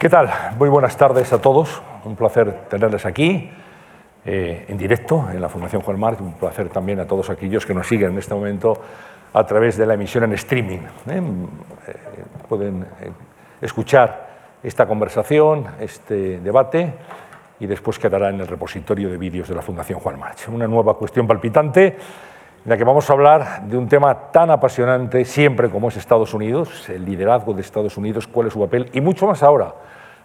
¿Qué tal? Muy buenas tardes a todos. Un placer tenerles aquí eh, en directo en la Fundación Juan Marc. Un placer también a todos aquellos que nos siguen en este momento a través de la emisión en streaming. ¿eh? Eh, pueden escuchar esta conversación, este debate y después quedará en el repositorio de vídeos de la Fundación Juan March. Una nueva cuestión palpitante en la que vamos a hablar de un tema tan apasionante siempre como es Estados Unidos, el liderazgo de Estados Unidos, cuál es su papel y mucho más ahora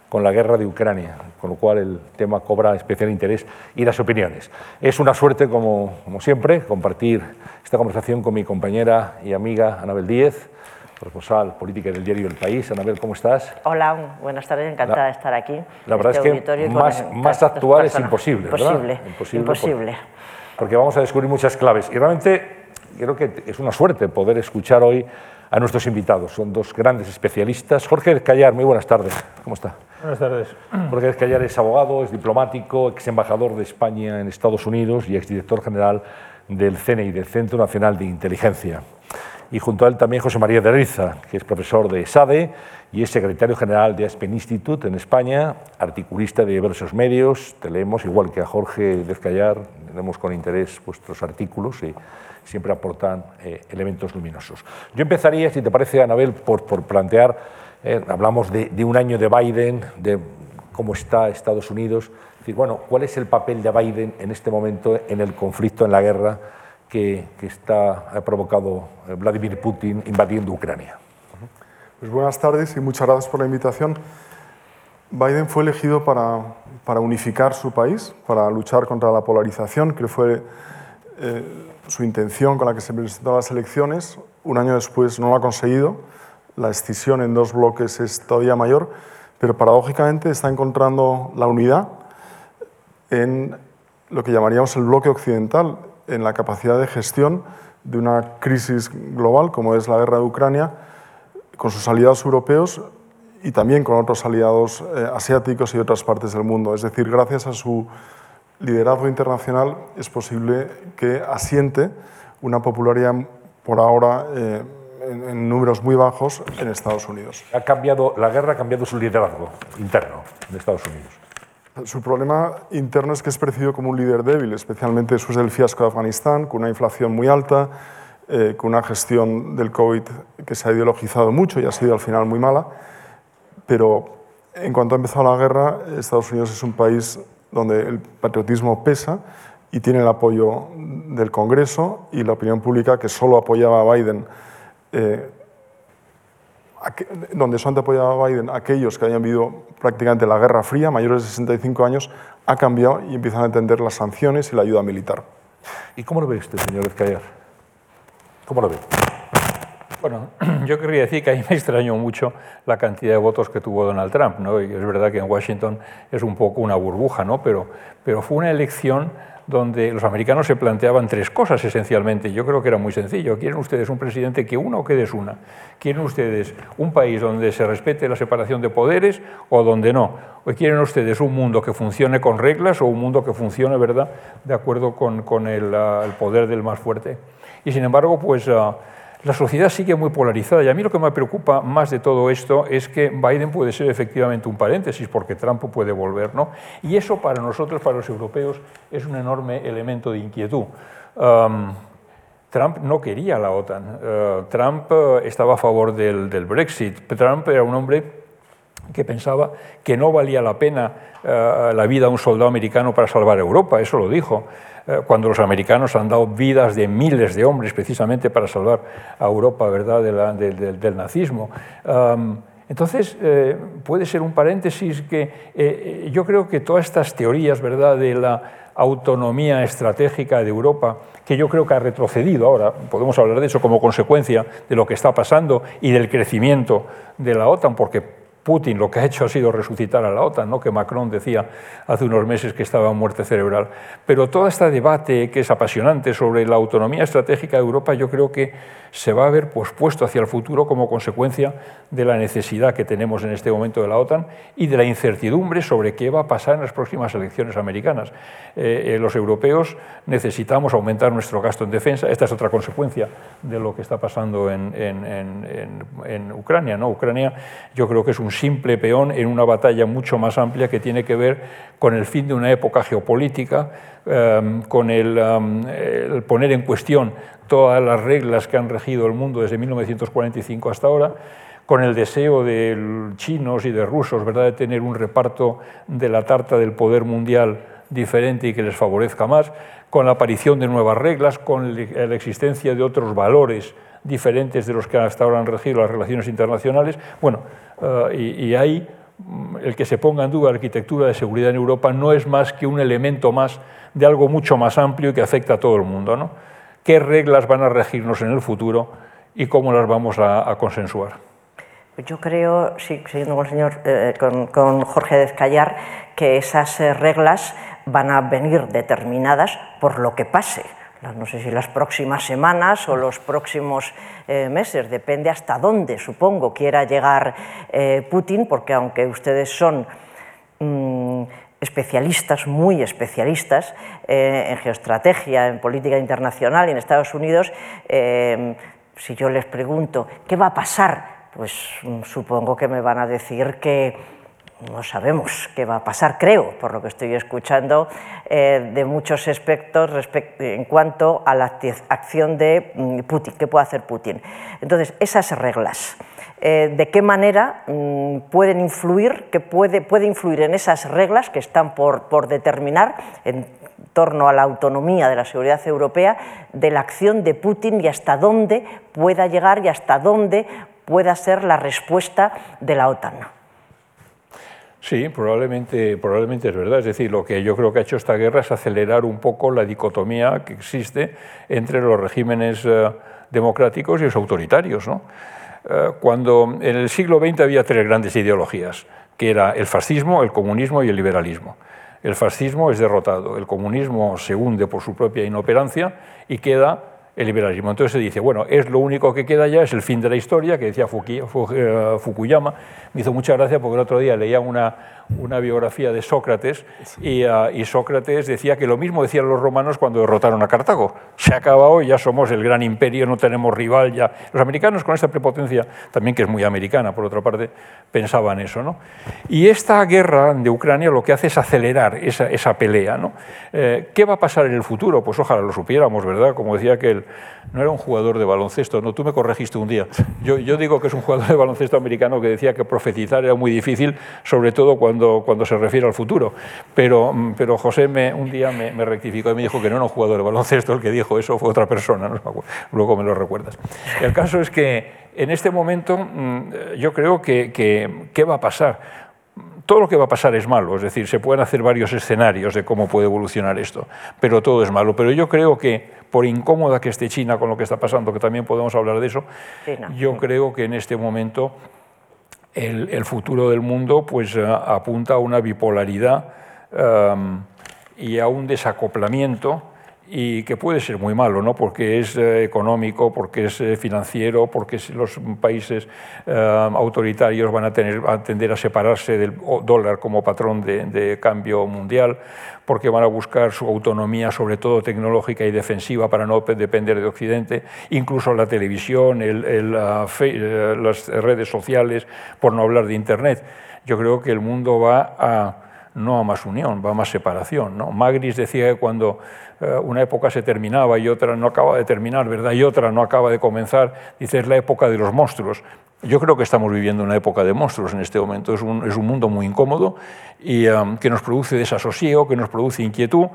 con la guerra de Ucrania, con lo cual el tema cobra especial interés y las opiniones. Es una suerte, como, como siempre, compartir esta conversación con mi compañera y amiga Anabel Díez, responsable política del diario El País. Anabel, ¿cómo estás? Hola, buenas tardes, encantada de estar aquí. La verdad este es que más, más actual es imposible, imposible, Imposible, imposible. Porque, vamos a descubrir muchas claves. Y realmente creo que es una suerte poder escuchar hoy a nuestros invitados. Son dos grandes especialistas. Jorge Escallar, muy buenas tardes. ¿Cómo está? Buenas tardes. Jorge Escallar es abogado, es diplomático, ex embajador de España en Estados Unidos y exdirector general del CNI, del Centro Nacional de Inteligencia y junto a él también José María de Riza, que es profesor de SADE y es secretario general de Aspen Institute en España, articulista de diversos medios. Te leemos, igual que a Jorge Dezcayar, leemos con interés vuestros artículos y siempre aportan eh, elementos luminosos. Yo empezaría, si te parece, Anabel, por, por plantear, eh, hablamos de, de, un año de Biden, de cómo está Estados Unidos, decir, bueno, ¿cuál es el papel de Biden en este momento en el conflicto, en la guerra? que, está, ha provocado eh, Vladimir Putin invadiendo Ucrania. Pues buenas tardes y muchas gracias por la invitación. Biden fue elegido para, para unificar su país, para luchar contra la polarización, que fue eh, su intención con la que se presentó a las elecciones. Un año después no lo ha conseguido. La escisión en dos bloques es todavía mayor, pero paradójicamente está encontrando la unidad en lo que llamaríamos el bloque occidental, en la capacidad de gestión de una crisis global como es la guerra de Ucrania, con sus aliados europeos y también con otros aliados eh, asiáticos y otras partes del mundo. Es decir, gracias a su liderazgo internacional es posible que asiente una popularidad por ahora eh, en, en, números muy bajos en Estados Unidos. Ha cambiado, la guerra ha cambiado su liderazgo interno en Estados Unidos. Su problema interno es que es percibido como un líder débil, especialmente después del fiasco de Afganistán, con una inflación muy alta, eh, con una gestión del COVID que se ha ideologizado mucho y ha sido al final muy mala. Pero en cuanto ha empezado la guerra, Estados Unidos es un país donde el patriotismo pesa y tiene el apoyo del Congreso y la opinión pública que solo apoyaba a Biden. Eh, donde son apoyaba a Biden, aquellos que hayan vivido prácticamente la Guerra Fría, mayores de 65 años, ha cambiado y empiezan a entender las sanciones y la ayuda militar. ¿Y cómo lo ve usted, señor Ezcayar? ¿Cómo lo ve? Bueno, yo querría decir que a mí me extrañó mucho la cantidad de votos que tuvo Donald Trump. ¿no? Y es verdad que en Washington es un poco una burbuja, ¿no? pero, pero fue una elección donde los americanos se planteaban tres cosas esencialmente. Yo creo que era muy sencillo. ¿Quieren ustedes un presidente que una o que desuna? ¿Quieren ustedes un país donde se respete la separación de poderes o donde no? ¿O quieren ustedes un mundo que funcione con reglas o un mundo que funcione, ¿verdad?, de acuerdo con, con el, uh, el, poder del más fuerte. Y sin embargo, pues... Uh, la sociedad sigue muy polarizada y a mí lo que me preocupa más de todo esto es que Biden puede ser efectivamente un paréntesis porque Trump puede volver, ¿no? Y eso para nosotros, para los europeos, es un enorme elemento de inquietud. Um, Trump no quería la OTAN. Uh, Trump uh, estaba a favor del, Brexit. Trump era un hombre que pensaba que no valía la pena uh, la vida de un soldado americano para salvar Europa. Eso lo dijo cuando los americanos han dado vidas de miles de hombres precisamente para salvar a Europa ¿verdad? Del nazismo. Entonces, eh, puede ser un paréntesis que eh, yo creo que todas estas teorías ¿verdad? de la autonomía estratégica de Europa, que yo creo que ha retrocedido ahora, podemos hablar de eso como consecuencia de lo que está pasando y del crecimiento de la OTAN, porque Putin lo que ha hecho ha sido resucitar a la OTAN, ¿no? que Macron decía hace unos meses que estaba en muerte cerebral. Pero todo este debate que es apasionante sobre la autonomía estratégica de Europa, yo creo que se va a ver pospuesto hacia el futuro como consecuencia de la necesidad que tenemos en este momento de la OTAN y de la incertidumbre sobre qué va a pasar en las próximas elecciones americanas. Eh, eh, los europeos necesitamos aumentar nuestro gasto en defensa. Esta es otra consecuencia de lo que está pasando en, en, Ucrania. ¿no? Ucrania yo creo que es un simple peón en una batalla mucho más amplia que tiene que ver con el fin de una época geopolítica, em, con el, el, poner en cuestión todas las reglas que han regido el mundo desde 1945 hasta ahora, con el deseo de chinos y de rusos ¿verdad? de tener un reparto de la tarta del poder mundial diferente y que les favorezca más, con la aparición de nuevas reglas, con la existencia de otros valores diferentes de los que hasta ahora han regido las relaciones internacionales. Bueno, eh, y, y, ahí mm, el que se ponga en duda la arquitectura de seguridad en Europa no es más que un elemento más de algo mucho más amplio y que afecta a todo el mundo. ¿no? ¿Qué reglas van a regirnos en el futuro y cómo las vamos a, a consensuar? Yo creo, sí, siguiendo con, el señor, eh, con, con, Jorge Dezcayar, que esas eh, reglas van a venir determinadas por lo que pase. No sé si las próximas semanas o los próximos eh, meses, depende hasta dónde, supongo, quiera llegar eh, Putin, porque aunque ustedes son mmm, especialistas, muy especialistas eh, en geoestrategia, en política internacional y en Estados Unidos, si yo les pregunto qué va a pasar, pues mm, supongo que me van a decir que no sabemos qué va a pasar, creo, por lo que estoy escuchando, eh, de muchos aspectos en cuanto a la acción de mm, Putin, qué puede hacer Putin. Entonces, esas reglas, eh, de qué manera mm, pueden influir, que puede, puede influir en esas reglas que están por, por determinar en torno a la autonomía de la seguridad europea, de la acción de Putin y hasta dónde pueda llegar y hasta dónde pueda ser la respuesta de la OTAN. Sí, probablemente, probablemente es verdad. Es decir, lo que yo creo que ha hecho esta guerra es acelerar un poco la dicotomía que existe entre los regímenes eh, democráticos y los autoritarios. ¿no? Eh, cuando en el siglo XX había tres grandes ideologías, que era el fascismo, el comunismo y el liberalismo. El fascismo es derrotado, el comunismo se hunde por su propia inoperancia y queda el liberalismo. Entonces se dice, bueno, es lo único que queda ya, es el fin de la historia, que decía eh, Fukuyama. Me hizo mucha gracia porque el otro día leía una, una biografía de Sócrates y, uh, y, Sócrates decía que lo mismo decían los romanos cuando derrotaron a Cartago. Se ha acabado, ya somos el gran imperio, no tenemos rival ya. Los americanos con esta prepotencia, también que es muy americana por otra parte, pensaban eso. ¿no? Y esta guerra de Ucrania lo que hace es acelerar esa, esa pelea. ¿no? Eh, ¿Qué va a pasar en el futuro? Pues ojalá lo supiéramos, ¿verdad? Como decía que él, no era un jugador de baloncesto, no, tú me corregiste un día. Yo, yo digo que es un jugador de baloncesto americano que decía que profetizar era muy difícil, sobre todo cuando cuando, cuando se refiere al futuro. Pero, mm, pero José me, un día me, me, rectificó y me dijo que no era un jugador de baloncesto el que dijo eso, fue otra persona, ¿no? luego me lo recuerdas. El caso es que en este momento mm, yo creo que, que ¿qué va a pasar? todo lo que va a pasar es malo, es decir, se pueden hacer varios escenarios de cómo puede evolucionar esto, pero todo es malo. Pero yo creo que, por incómoda que esté China con lo que está pasando, que también podemos hablar de eso, China. yo creo que en este momento el, futuro del mundo pues, uh, apunta a una bipolaridad um, y a un desacoplamiento y que puede ser muy malo, ¿no? porque es eh, económico, porque es eh, financiero, porque los países eh, autoritarios van a, tender a separarse del dólar como patrón de, cambio mundial, porque van a buscar su autonomía, sobre todo tecnológica y defensiva, para no depender de Occidente, incluso la televisión, el, uh, fe, las redes sociales, por no hablar de Internet. Yo creo que el mundo va a no a más unión, va a más separación. Magris decía que cuando eh, una época se terminaba y otra no acaba de terminar, ¿verdad? Y otra no acaba de comenzar, dice, es la época de los monstruos. Yo creo que estamos viviendo una época de monstruos en este momento. Es un, es un mundo muy incómodo y um, que nos produce desasosiego, que nos produce inquietud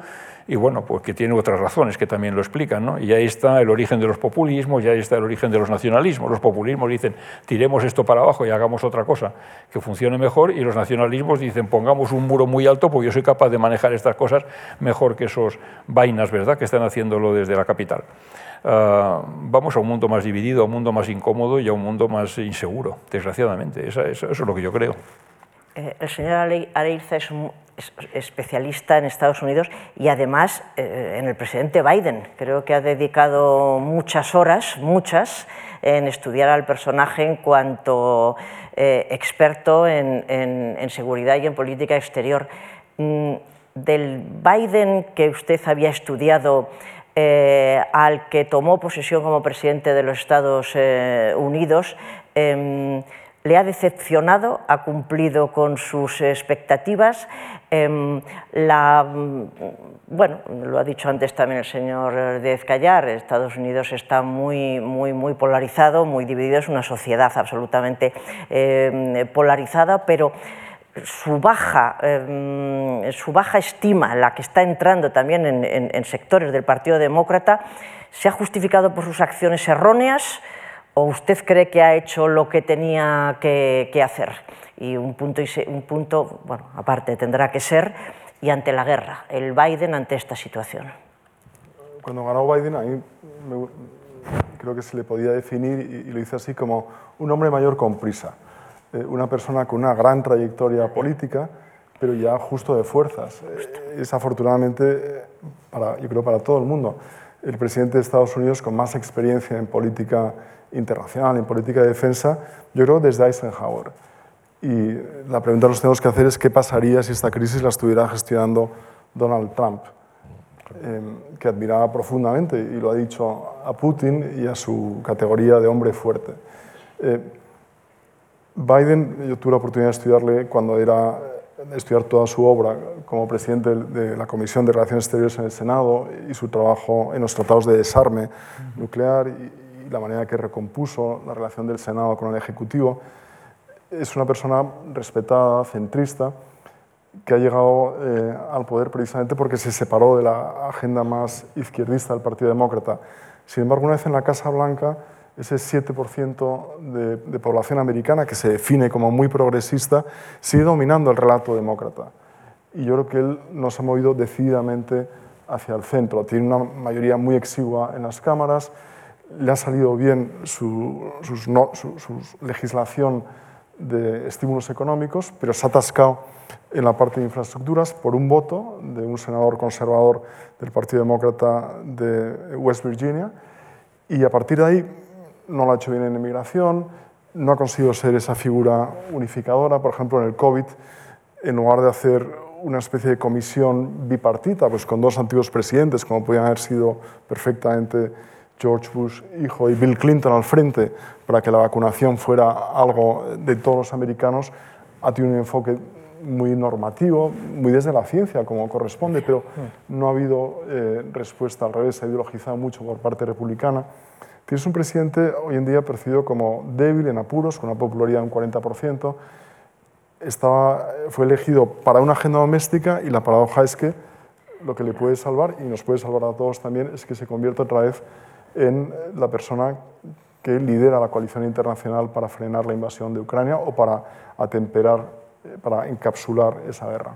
y bueno, pues que tiene otras razones que también lo explican. ¿no? Y ahí está el origen de los populismos, y ahí está el origen de los nacionalismos. Los populismos dicen, tiremos esto para abajo y hagamos otra cosa que funcione mejor, y los nacionalismos dicen, pongamos un muro muy alto porque yo soy capaz de manejar estas cosas mejor que esos vainas, ¿verdad?, que están haciéndolo desde la capital. Uh, vamos a un mundo más dividido, a un mundo más incómodo y a un mundo más inseguro, desgraciadamente. Eso es lo que yo creo. Eh, el señor Areilza es especialista en Estados Unidos y además eh, en el presidente Biden. Creo que ha dedicado muchas horas, muchas, en estudiar al personaje en cuanto eh, experto en, seguridad y en política exterior. Mm, del Biden que usted había estudiado al que tomó posesión como presidente de los Estados Unidos, eh, le ha decepcionado, ha cumplido con sus expectativas. Em, mm, bueno, lo ha dicho antes también el señor Díaz Callar, Estados Unidos está muy, muy, muy polarizado, muy dividido, es una sociedad absolutamente em, polarizada, pero su baja, em, su baja estima, la que está entrando también en sectores del Partido Demócrata, se ha justificado por sus acciones erróneas, ¿O usted cree que ha hecho lo que tenía que, hacer? Y un punto, un punto, bueno, aparte tendrá que ser, y ante la guerra, el Biden ante esta situación. Cuando ganó Biden, ahí creo que se le podía definir, y, lo hice así, como un hombre mayor con prisa. Eh, una persona con una gran trayectoria política, pero ya justo de fuerzas. Eh, es afortunadamente, eh, para, yo creo, para todo el mundo, el presidente de Estados Unidos con más experiencia en política internacional, en política de defensa, yo creo desde Eisenhower. Y la pregunta que nos tenemos que hacer es qué pasaría si esta crisis la estuviera gestionando Donald Trump, em, que admiraba profundamente, y lo ha dicho a Putin y a su categoría de hombre fuerte. Eh, Biden, yo tuve la oportunidad de estudiarle cuando era estudiar toda su obra como presidente de la Comisión de Relaciones Exteriores en el Senado y su trabajo en los tratados de desarme nuclear y, la manera que recompuso la relación del Senado con el Ejecutivo. Es una persona respetada, centrista, que ha llegado eh, al poder precisamente porque se separó de la agenda más izquierdista del Partido Demócrata. Sin embargo, una vez en la Casa Blanca, ese 7% de, de, población americana, que se define como muy progresista, sigue dominando el relato demócrata. Y yo creo que él nos ha movido decididamente hacia el centro. Tiene una mayoría muy exigua en las cámaras, le ha salido bien su, legislación de estímulos económicos, pero se ha atascado en la parte de infraestructuras por un voto de un senador conservador del Partido Demócrata de West Virginia y a partir de ahí no lo ha hecho bien en inmigración, no ha conseguido ser esa figura unificadora, por ejemplo en el COVID, en lugar de hacer una especie de comisión bipartita, pues con dos antiguos presidentes, como podían haber sido perfectamente George Bush hijo y Bill Clinton al frente para que la vacunación fuera algo de todos los americanos, ha tenido un enfoque muy normativo, muy desde la ciencia, como corresponde, pero no ha habido eh, respuesta al revés, se ha ideologizado mucho por parte republicana. Tienes un presidente hoy en día percibido como débil, en apuros, con una popularidad de un 40%. Estaba, fue elegido para una agenda doméstica y la paradoja es que lo que le puede salvar, y nos puede salvar a todos también, es que se convierta otra vez en la persona que lidera la coalición internacional para frenar la invasión de Ucrania o para atemperar, eh, para encapsular esa guerra.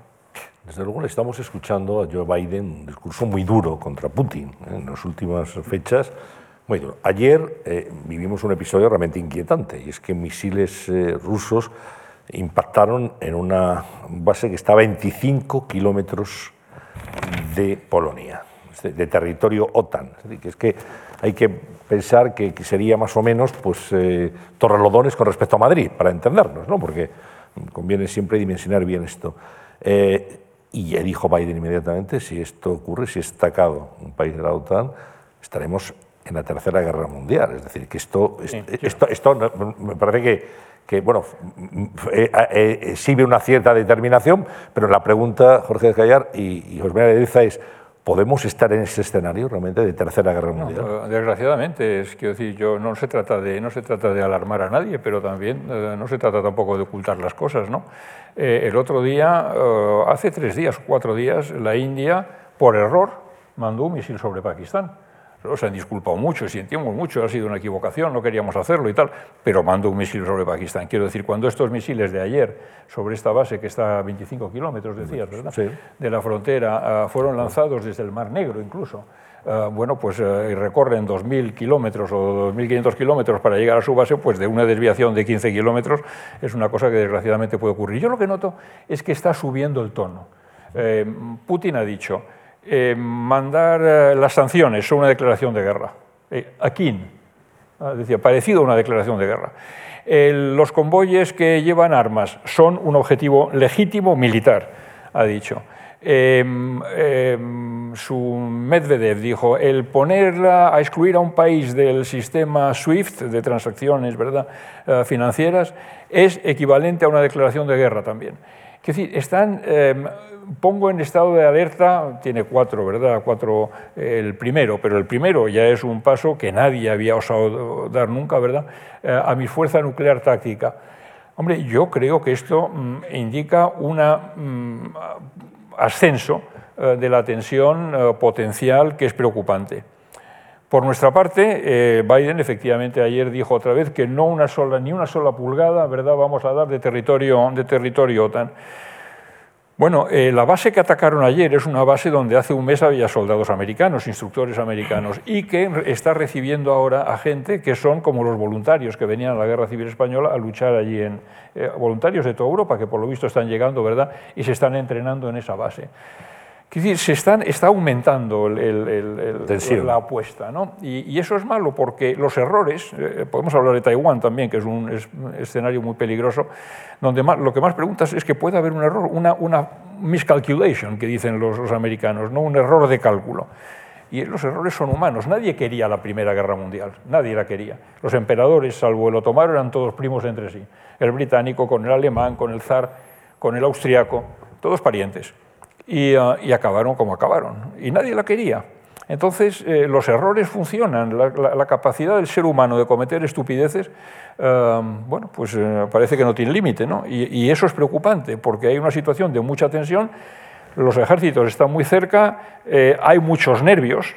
Desde luego le estamos escuchando a Joe Biden un discurso muy duro contra Putin ¿eh? en las últimas fechas. Muy duro. Ayer eh, vivimos un episodio realmente inquietante y es que misiles rusos impactaron en una base que está a 25 kilómetros de Polonia, de territorio OTAN. Es, que hay que pensar que, sería más o menos pues, eh, Torrelodones con respecto a Madrid, para entendernos, ¿no? porque conviene siempre dimensionar bien esto. Eh, y ya dijo Biden inmediatamente, si esto ocurre, si es atacado un país de la OTAN, estaremos en la Tercera Guerra Mundial. Es decir, que esto, esto, esto, me parece que, que bueno, eh, eh, una cierta determinación, pero la pregunta, Jorge de Callar y, y José María es, ¿Podemos estar en ese escenario realmente de tercera guerra mundial? Eh, desgraciadamente, es quiero decir, yo no se trata de no se trata de alarmar a nadie, pero también eh, no se trata tampoco de ocultar las cosas, ¿no? Eh, el otro día, hace tres días o cuatro días, la India, por error, mandó un misil sobre Pakistán se han disculpado mucho, sentimos mucho, ha sido una equivocación, no queríamos hacerlo y tal, pero mando un misil sobre Pakistán. Quiero decir, cuando estos misiles de ayer sobre esta base que está a 25 kilómetros, decías, ¿verdad? De la frontera, ah, fueron lanzados desde el Mar Negro incluso. Ah, bueno, pues uh, recorren 2.000 kilómetros o 2.500 kilómetros para llegar a su base, pues de una desviación de 15 kilómetros es una cosa que desgraciadamente puede ocurrir. Yo lo que noto es que está subiendo el tono. Eh, Putin ha dicho, eh, mandar eh, las sanciones son una declaración de guerra. Eh, ¿A quién? Ah, decía, parecido a una declaración de guerra. los convoyes que llevan armas son un objetivo legítimo militar, ha dicho. Em, em, su Medvedev dijo, el ponerla a excluir a un país del sistema SWIFT de transacciones ¿verdad? Eh, financieras es equivalente a una declaración de guerra también. Es decir, están, em, pongo en estado de alerta, tiene cuatro, ¿verdad? Cuatro, el primero, pero el primero ya es un paso que nadie había osado dar nunca, ¿verdad? Eh, a mi fuerza nuclear táctica. Hombre, yo creo que esto mm, indica un mm, ascenso eh, de la tensión eh, potencial que es preocupante. Por nuestra parte, Biden efectivamente ayer dijo otra vez que no una sola, ni una sola pulgada ¿verdad? vamos a dar de territorio, de territorio OTAN. Bueno, eh, la base que atacaron ayer es una base donde hace un mes había soldados americanos, instructores americanos, y que está recibiendo ahora a gente que son como los voluntarios que venían a la Guerra Civil Española a luchar allí en eh, voluntarios de toda Europa, que por lo visto están llegando, ¿verdad? Y se están entrenando en esa base. Decir, se están, está aumentando la apuesta, ¿no? Y, eso es malo porque los errores, eh, podemos hablar de Taiwán también, que es un escenario muy peligroso, donde lo que más preguntas es que puede haber un error, una, una miscalculation, que dicen los, los, americanos, ¿no? un error de cálculo. Y los errores son humanos. Nadie quería la Primera Guerra Mundial, nadie la quería. Los emperadores, salvo el otomano, eran todos primos entre sí. El británico con el alemán, con el zar, con el austriaco, todos parientes. Ah, y, acabaron como acabaron. Y nadie la quería. Entonces, eh, los errores funcionan, la, capacidad del ser humano de cometer estupideces, bueno, pues eh, parece que no tiene límite, ¿no? Y, y, eso es preocupante, porque hay una situación de mucha tensión, los ejércitos están muy cerca, eh, hay muchos nervios,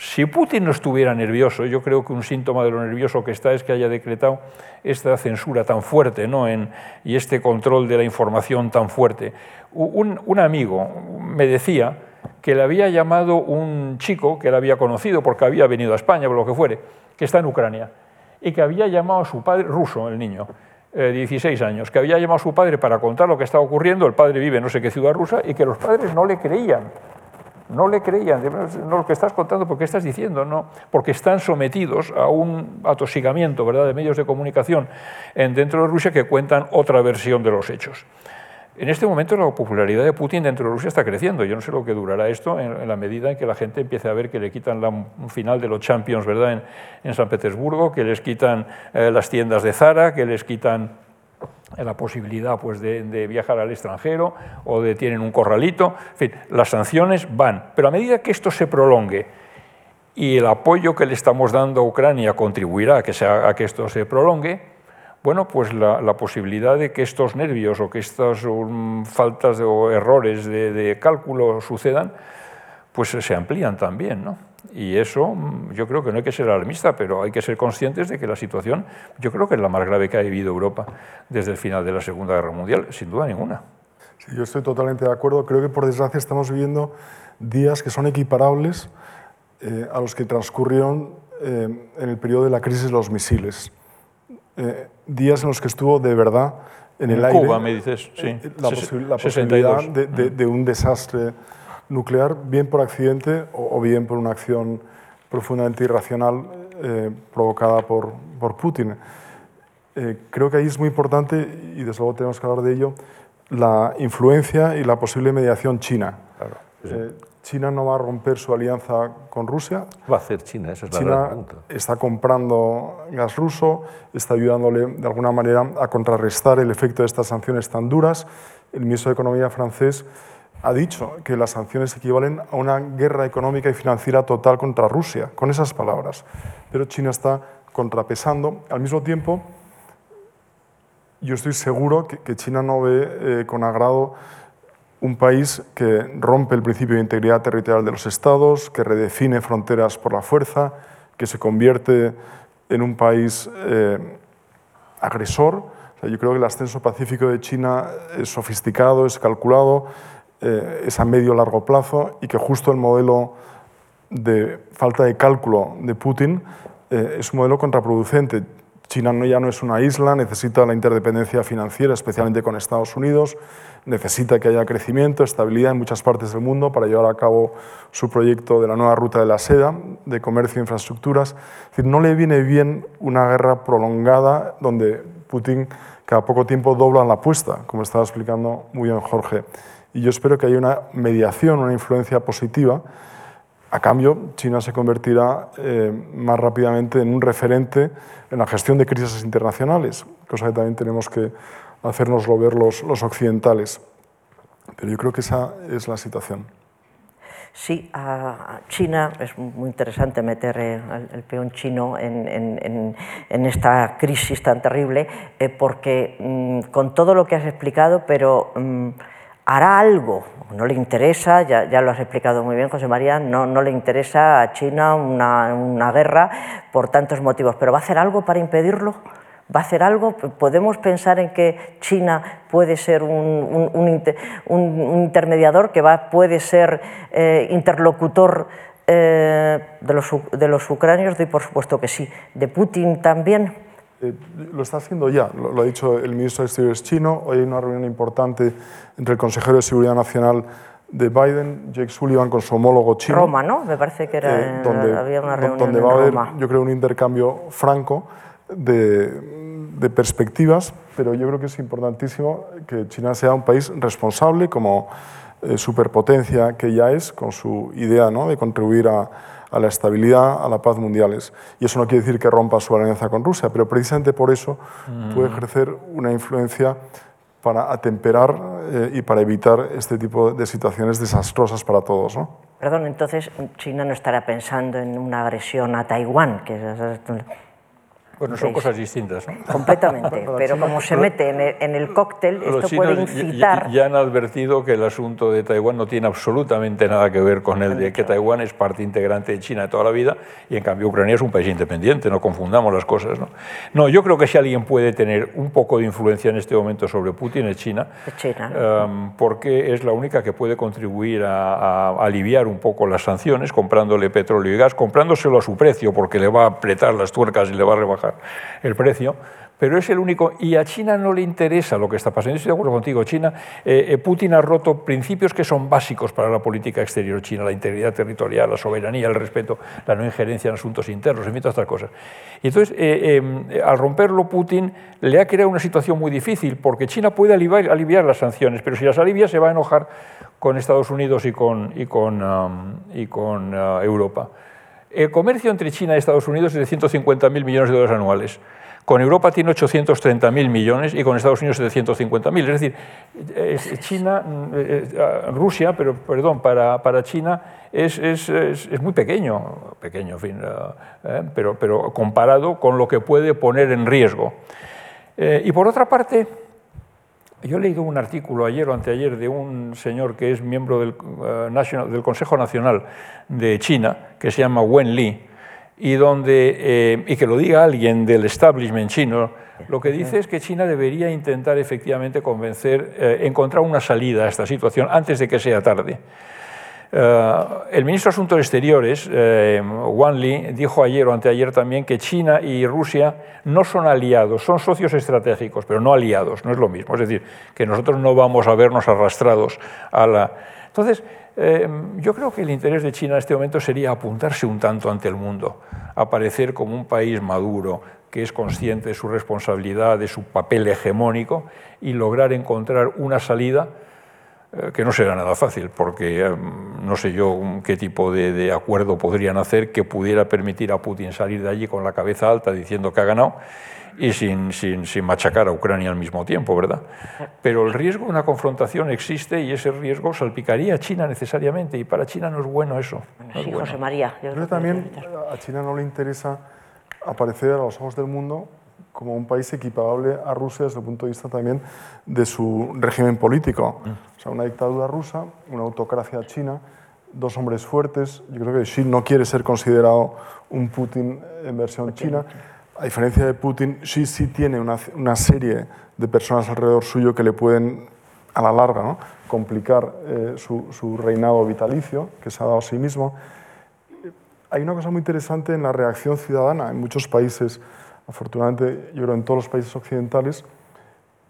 si Putin no estuviera nervioso, yo creo que un síntoma de lo nervioso que está es que haya decretado esta censura tan fuerte ¿no? y este control de la información tan fuerte. Un, amigo me decía que le había llamado un chico que él había conocido porque había venido a España, o lo que fuere, que está en Ucrania, y que había llamado a su padre, ruso el niño, eh, 16 años, que había llamado a su padre para contar lo que estaba ocurriendo, el padre vive en no sé qué ciudad rusa, y que los padres no le creían no le creían, no lo que estás contando, porque estás diciendo, no, porque están sometidos a un atosigamiento ¿verdad? de medios de comunicación en, dentro de Rusia que cuentan otra versión de los hechos. En este momento la popularidad de Putin dentro de Rusia está creciendo. Yo no sé lo que durará esto en, la medida en que la gente empiece a ver que le quitan la final de los Champions ¿verdad? En, San Petersburgo, que les quitan eh, las tiendas de Zara, que les quitan la posibilidad pues, de, viajar al extranjero o de tienen un corralito. En fin, las sanciones van. Pero a medida que esto se prolongue y el apoyo que le estamos dando a Ucrania contribuirá a que, a que esto se prolongue, bueno, pues la, posibilidad de que estos nervios o que estas um, faltas o errores de, de cálculo sucedan, pues se amplían también, ¿no? Y eso mm, yo creo que no hay que ser alarmista, pero hay que ser conscientes de que la situación, yo creo que es la más grave que ha vivido Europa desde el final de la Segunda Guerra Mundial, sin duda ninguna. Sí, yo estoy totalmente de acuerdo. Creo que por desgracia estamos viviendo días que son equiparables eh, a los que transcurrieron eh, en el periodo de la crisis de los misiles. Eh, días en los que estuvo de verdad en, el aire. Cuba, me dices, sí. La, la posibilidad de, de, de un desastre nuclear, bien por accidente o, bien por una acción profundamente irracional eh, provocada por, por Putin. Eh, creo que ahí es muy importante, y desde luego tenemos que hablar de ello, la influencia y la posible mediación china. Eh, China no va a romper su alianza con Rusia. Va a hacer China? Esa es China está comprando gas ruso, está ayudándole de alguna manera a contrarrestar el efecto de estas sanciones tan duras. El ministro de Economía francés ha dicho que las sanciones equivalen a una guerra económica y financiera total contra Rusia, con esas palabras. Pero China está contrapesando. Al mismo tiempo, yo estoy seguro que, China no ve eh, con agrado un país que rompe el principio de integridad territorial de los estados, que redefine fronteras por la fuerza, que se convierte en un país eh, agresor. yo creo que el ascenso pacífico de China es sofisticado, es calculado, eh, es a medio largo plazo y que justo el modelo de falta de cálculo de Putin eh, es un modelo contraproducente. China no, ya no es una isla, necesita la interdependencia financiera, especialmente con Estados Unidos, necesita que haya crecimiento, estabilidad en muchas partes del mundo para llevar a cabo su proyecto de la nueva ruta de la seda, de comercio e infraestructuras. Es decir, no le viene bien una guerra prolongada donde Putin cada poco tiempo dobla la apuesta, como estaba explicando muy bien Jorge. Y yo espero que haya una mediación, una influencia positiva. A cambio, China se convertirá eh, más rápidamente en un referente en la gestión de crisis internacionales, cosa que también tenemos que hacernoslo ver los, los occidentales. Pero yo creo que esa es la situación. Sí, a China es muy interesante meter eh, el peón chino en, esta crisis tan terrible, eh, porque mm, con todo lo que has explicado, pero mm, hará algo, no le interesa, ya, lo has explicado muy bien José María, no, no le interesa a China una, una guerra por tantos motivos, pero ¿va a hacer algo para impedirlo? ¿Va a hacer algo? ¿Podemos pensar en que China puede ser un, intermediador, que va, puede ser eh, interlocutor eh, de, los, de, los, ucranios? Y por supuesto que sí. ¿De Putin también? Eh, lo está haciendo ya, lo, ha dicho el ministro de Exteriores chino. Hoy hay una reunión importante entre el consejero de Seguridad Nacional de Biden, Jake Sullivan, con su homólogo chino. Roma, ¿no? Me parece que era, donde, había una reunión donde va a haber, yo creo, un intercambio franco de, de perspectivas, pero yo creo que es importantísimo que China sea un país responsable como eh, superpotencia que ya es, con su idea ¿no? de contribuir a, a, la estabilidad, a la paz mundiales. Y eso no quiere decir que rompa su alianza con Rusia, pero precisamente por eso puede ejercer una influencia para atemperar eh, y para evitar este tipo de situaciones desastrosas para todos. ¿no? Perdón, entonces China no estará pensando en una agresión a Taiwán, que es bueno, son cosas distintas. ¿no? Completamente, pero como se mete en el, cóctel, esto puede incitar... Ya, han advertido que el asunto de Taiwán no tiene absolutamente nada que ver con el de que Taiwán es parte integrante de China de toda la vida y en cambio Ucrania es un país independiente, no confundamos las cosas. No, no yo creo que si alguien puede tener un poco de influencia en este momento sobre Putin es China, China. Um, porque es la única que puede contribuir a, a aliviar un poco las sanciones comprándole petróleo y gas, comprándoselo a su precio porque le va a apretar las tuercas y le va a rebajar el precio, pero es el único, y a China no le interesa lo que está pasando. Yo estoy de acuerdo contigo, China, eh, eh, Putin ha roto principios que son básicos para la política exterior china, la integridad territorial, la soberanía, el respeto, la no injerencia en asuntos internos, en fin, todas estas cosas. Y entonces, eh, em, al romperlo, Putin le ha creado una situación muy difícil, porque China puede aliviar, aliviar las sanciones, pero si las alivia se va a enojar con Estados Unidos y con, y con, um, y con uh, Europa. El comercio entre China y Estados Unidos es de 150.000 millones de dólares anuales. Con Europa tiene 830.000 millones y con Estados Unidos 750.000. Es decir, China, eh, eh, Rusia, pero perdón, para, China es, muy pequeño, pequeño, en fin, eh, pero, pero comparado con lo que puede poner en riesgo. y por otra parte, yo he leído un artículo ayer o anteayer de un señor que es miembro del, eh, del Consejo Nacional de China, que se llama Wen Li, y, donde, eh, y que lo diga alguien del establishment chino, lo que dice es que China debería intentar efectivamente convencer, eh, encontrar una salida a esta situación antes de que sea tarde. Eh, el ministro de Asuntos Exteriores, eh, Wang Li, dijo ayer o anteayer también que China y Rusia no son aliados, son socios estratégicos, pero no aliados, no es lo mismo. Es decir, que nosotros no vamos a vernos arrastrados a la... Entonces, eh, yo creo que el interés de China en este momento sería apuntarse un tanto ante el mundo, aparecer como un país maduro, que es consciente de su responsabilidad, de su papel hegemónico y lograr encontrar una salida que no será nada fácil, porque eh, no sé yo qué tipo de, acuerdo podrían hacer que pudiera permitir a Putin salir de allí con la cabeza alta diciendo que ha ganado y sin, sin, sin, machacar a Ucrania al mismo tiempo, ¿verdad? Pero el riesgo de una confrontación existe y ese riesgo salpicaría a China necesariamente y para China no es bueno eso. sí, José María. Yo creo que también a China no le interesa aparecer a los ojos del mundo como un país equiparable a Rusia desde el punto de vista también de su régimen político. Mm. O sea, una dictadura rusa, una autocracia china, dos hombres fuertes. Yo creo que Xi no quiere ser considerado un Putin en versión china. A diferencia de Putin, Xi sí tiene una, una serie de personas alrededor suyo que le pueden, a la larga, ¿no? complicar eh, su, su reinado vitalicio, que se ha dado a sí mismo. Hay una cosa muy interesante en la reacción ciudadana en muchos países afortunadamente yo creo en todos los países occidentales,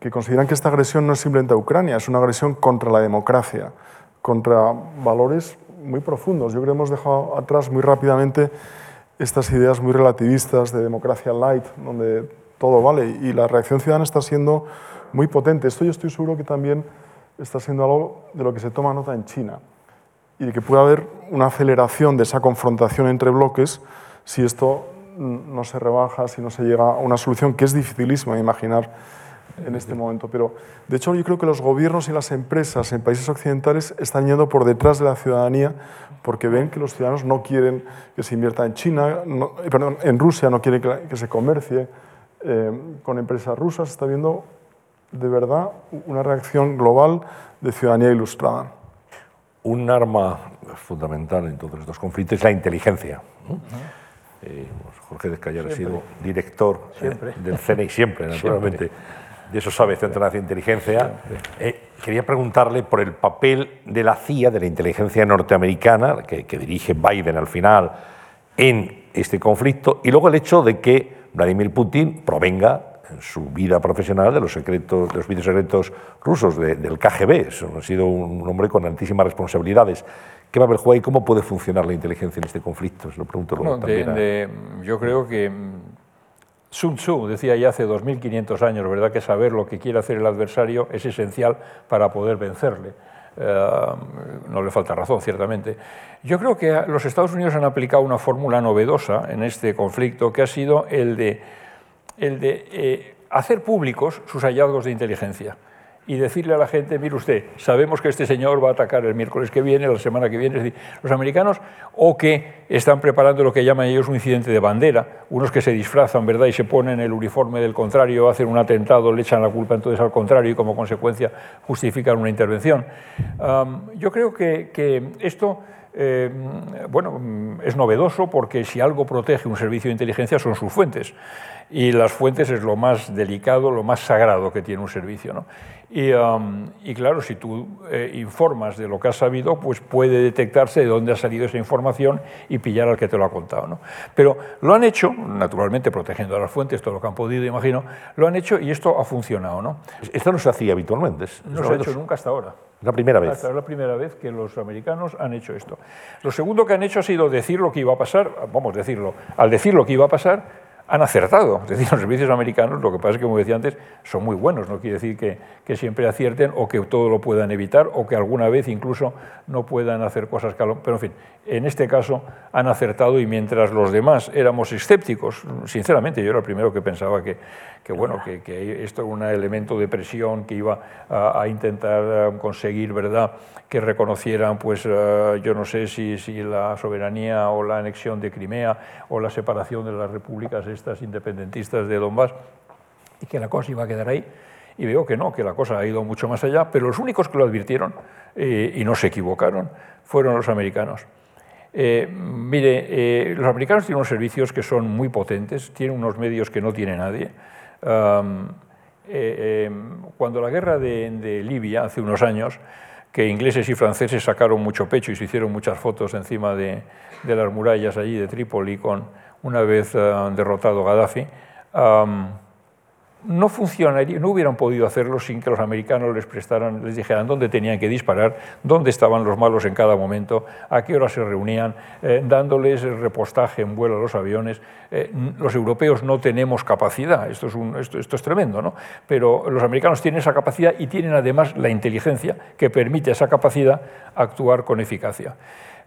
que consideran que esta agresión no es simplemente a Ucrania, es una agresión contra la democracia, contra valores muy profundos. Yo creo que hemos dejado atrás muy rápidamente estas ideas muy relativistas de democracia light, donde todo vale, y la reacción ciudadana está siendo muy potente. Esto yo estoy seguro que también está siendo algo de lo que se toma nota en China y de que puede haber una aceleración de esa confrontación entre bloques si esto no se rebaja, si no se llega a una solución que es dificilísima de imaginar en este momento. Pero, de hecho, yo creo que los gobiernos y las empresas en países occidentales están yendo por detrás de la ciudadanía porque ven que los ciudadanos no quieren que se invierta en China, eh, perdón, en Rusia, no quieren que, se comercie eh, con empresas rusas. Está viendo de verdad una reacción global de ciudadanía ilustrada. Un arma fundamental en todos estos conflictos es la inteligencia. Eh, Jorge Descallar ha sido director eh, del CNI siempre, naturalmente. De eso sabe Centro Nacional de Inteligencia. Eh, quería preguntarle por el papel de la CIA, de la inteligencia norteamericana, que, que dirige Biden al final, en este conflicto, y luego el hecho de que Vladimir Putin provenga en su vida profesional de los secretos, de los vídeos secretos rusos, del KGB. Ha sido un hombre con altísimas responsabilidades. ¿Qué va a haber juego y cómo puede funcionar la inteligencia en este conflicto? Se lo pregunto también. yo creo que mm, Sun Tzu decía ya hace 2.500 años, ¿verdad?, que saber lo que quiere hacer el adversario es esencial para poder vencerle. Eh, no le falta razón, ciertamente. Yo creo que los Estados Unidos han aplicado una fórmula novedosa en este conflicto, que ha sido el de, el de eh, hacer públicos sus hallazgos de inteligencia y decirle a la gente, mire usted, sabemos que este señor va a atacar el miércoles que viene, la semana que viene, es decir, los americanos, o que están preparando lo que llaman ellos un incidente de bandera, unos que se disfrazan, ¿verdad?, y se ponen el uniforme del contrario, hacen un atentado, le echan la culpa entonces al contrario y como consecuencia justifican una intervención. yo creo que, esto... Eh, bueno, es novedoso porque si algo protege un servicio de inteligencia son sus fuentes y las fuentes es lo más delicado, lo más sagrado que tiene un servicio. ¿no? Um, y, claro, si tú eh, informas de lo que has sabido, pues puede detectarse de dónde ha salido esa información y pillar al que te lo ha contado. ¿no? Pero lo han hecho, naturalmente protegiendo a las fuentes, todo lo que han podido, imagino, lo han hecho y esto ha funcionado. ¿no? Esto no se hacía habitualmente. No se ha hecho nunca hasta ahora. La primera vez. es la primera vez que los americanos han hecho esto. Lo segundo que han hecho ha sido decir lo que iba a pasar, vamos, decirlo, al decir lo que iba a pasar, han acertado. Es decir, los servicios americanos, lo que pasa es que, como decía antes, son muy buenos. No quiere decir que, que, siempre acierten o que todo lo puedan evitar o que alguna vez incluso no puedan hacer cosas que... Pero, en fin, en este caso han acertado y mientras los demás éramos escépticos, sinceramente, yo era el primero que pensaba que, que bueno, que, que, esto era un elemento de presión que iba a, intentar eh, conseguir, ¿verdad?, que reconocieran, pues, eh, yo no sé si, si la soberanía o la anexión de Crimea o la separación de las repúblicas estas independentistas de Donbass y que la cosa iba a quedar ahí. Y veo que no, que la cosa ha ido mucho más allá, pero los únicos que lo advirtieron eh, y no se equivocaron fueron los americanos. Eh, mire, eh, los americanos tienen unos servicios que son muy potentes, tienen unos medios que no tiene nadie. Cuando la guerra de, Libia, hace unos años, que ingleses y franceses sacaron mucho pecho y se hicieron muchas fotos encima de, de las murallas allí de Trípoli con, una vez uh, derrotado Gaddafi, um, no funcionaría, no hubieran podido hacerlo sin que los americanos les prestaran, les dijeran dónde tenían que disparar, dónde estaban los malos en cada momento, a qué hora se reunían, eh, dándoles repostaje en vuelo a los aviones. Eh, los europeos no tenemos capacidad, esto es, esto es tremendo, ¿no? pero los americanos tienen esa capacidad y tienen además la inteligencia que permite a esa capacidad actuar con eficacia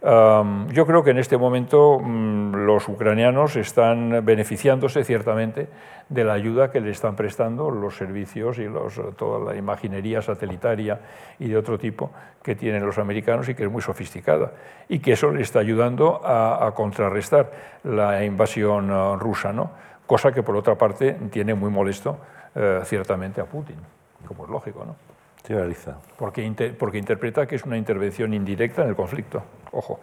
yo creo que en este momento mm, los ucranianos están beneficiándose ciertamente de la ayuda que le están prestando los servicios y los, toda la imaginería satelitaria y de otro tipo que tienen los americanos y que es muy sofisticada y que eso le está ayudando a, contrarrestar la invasión uh, rusa, ¿no? cosa que por otra parte tiene muy molesto eh, ciertamente a Putin, como es lógico. ¿no? Porque, porque interpreta que es una intervención indirecta en el conflicto. Ojo.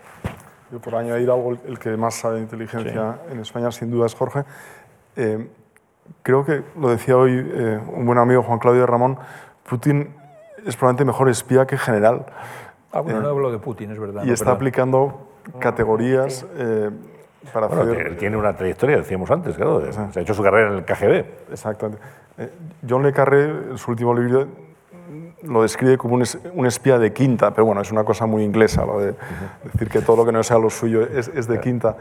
Yo por añadir algo, el que más sabe de inteligencia en España sin duda es Jorge. Eh, creo que lo decía hoy eh, un buen amigo Juan Claudio Ramón, Putin es probablemente mejor espía que general. Ah, bueno, no eh, hablo de Putin, es verdad. Y está aplicando categorías para hacer... Él tiene una trayectoria, decíamos antes, claro. Se ha hecho su carrera en el KGB. Exactamente. John Le Carré, en su último libro, lo describe como un, espía de quinta, pero bueno, es una cosa muy inglesa, lo de decir que todo lo que no sea lo suyo es, de quinta.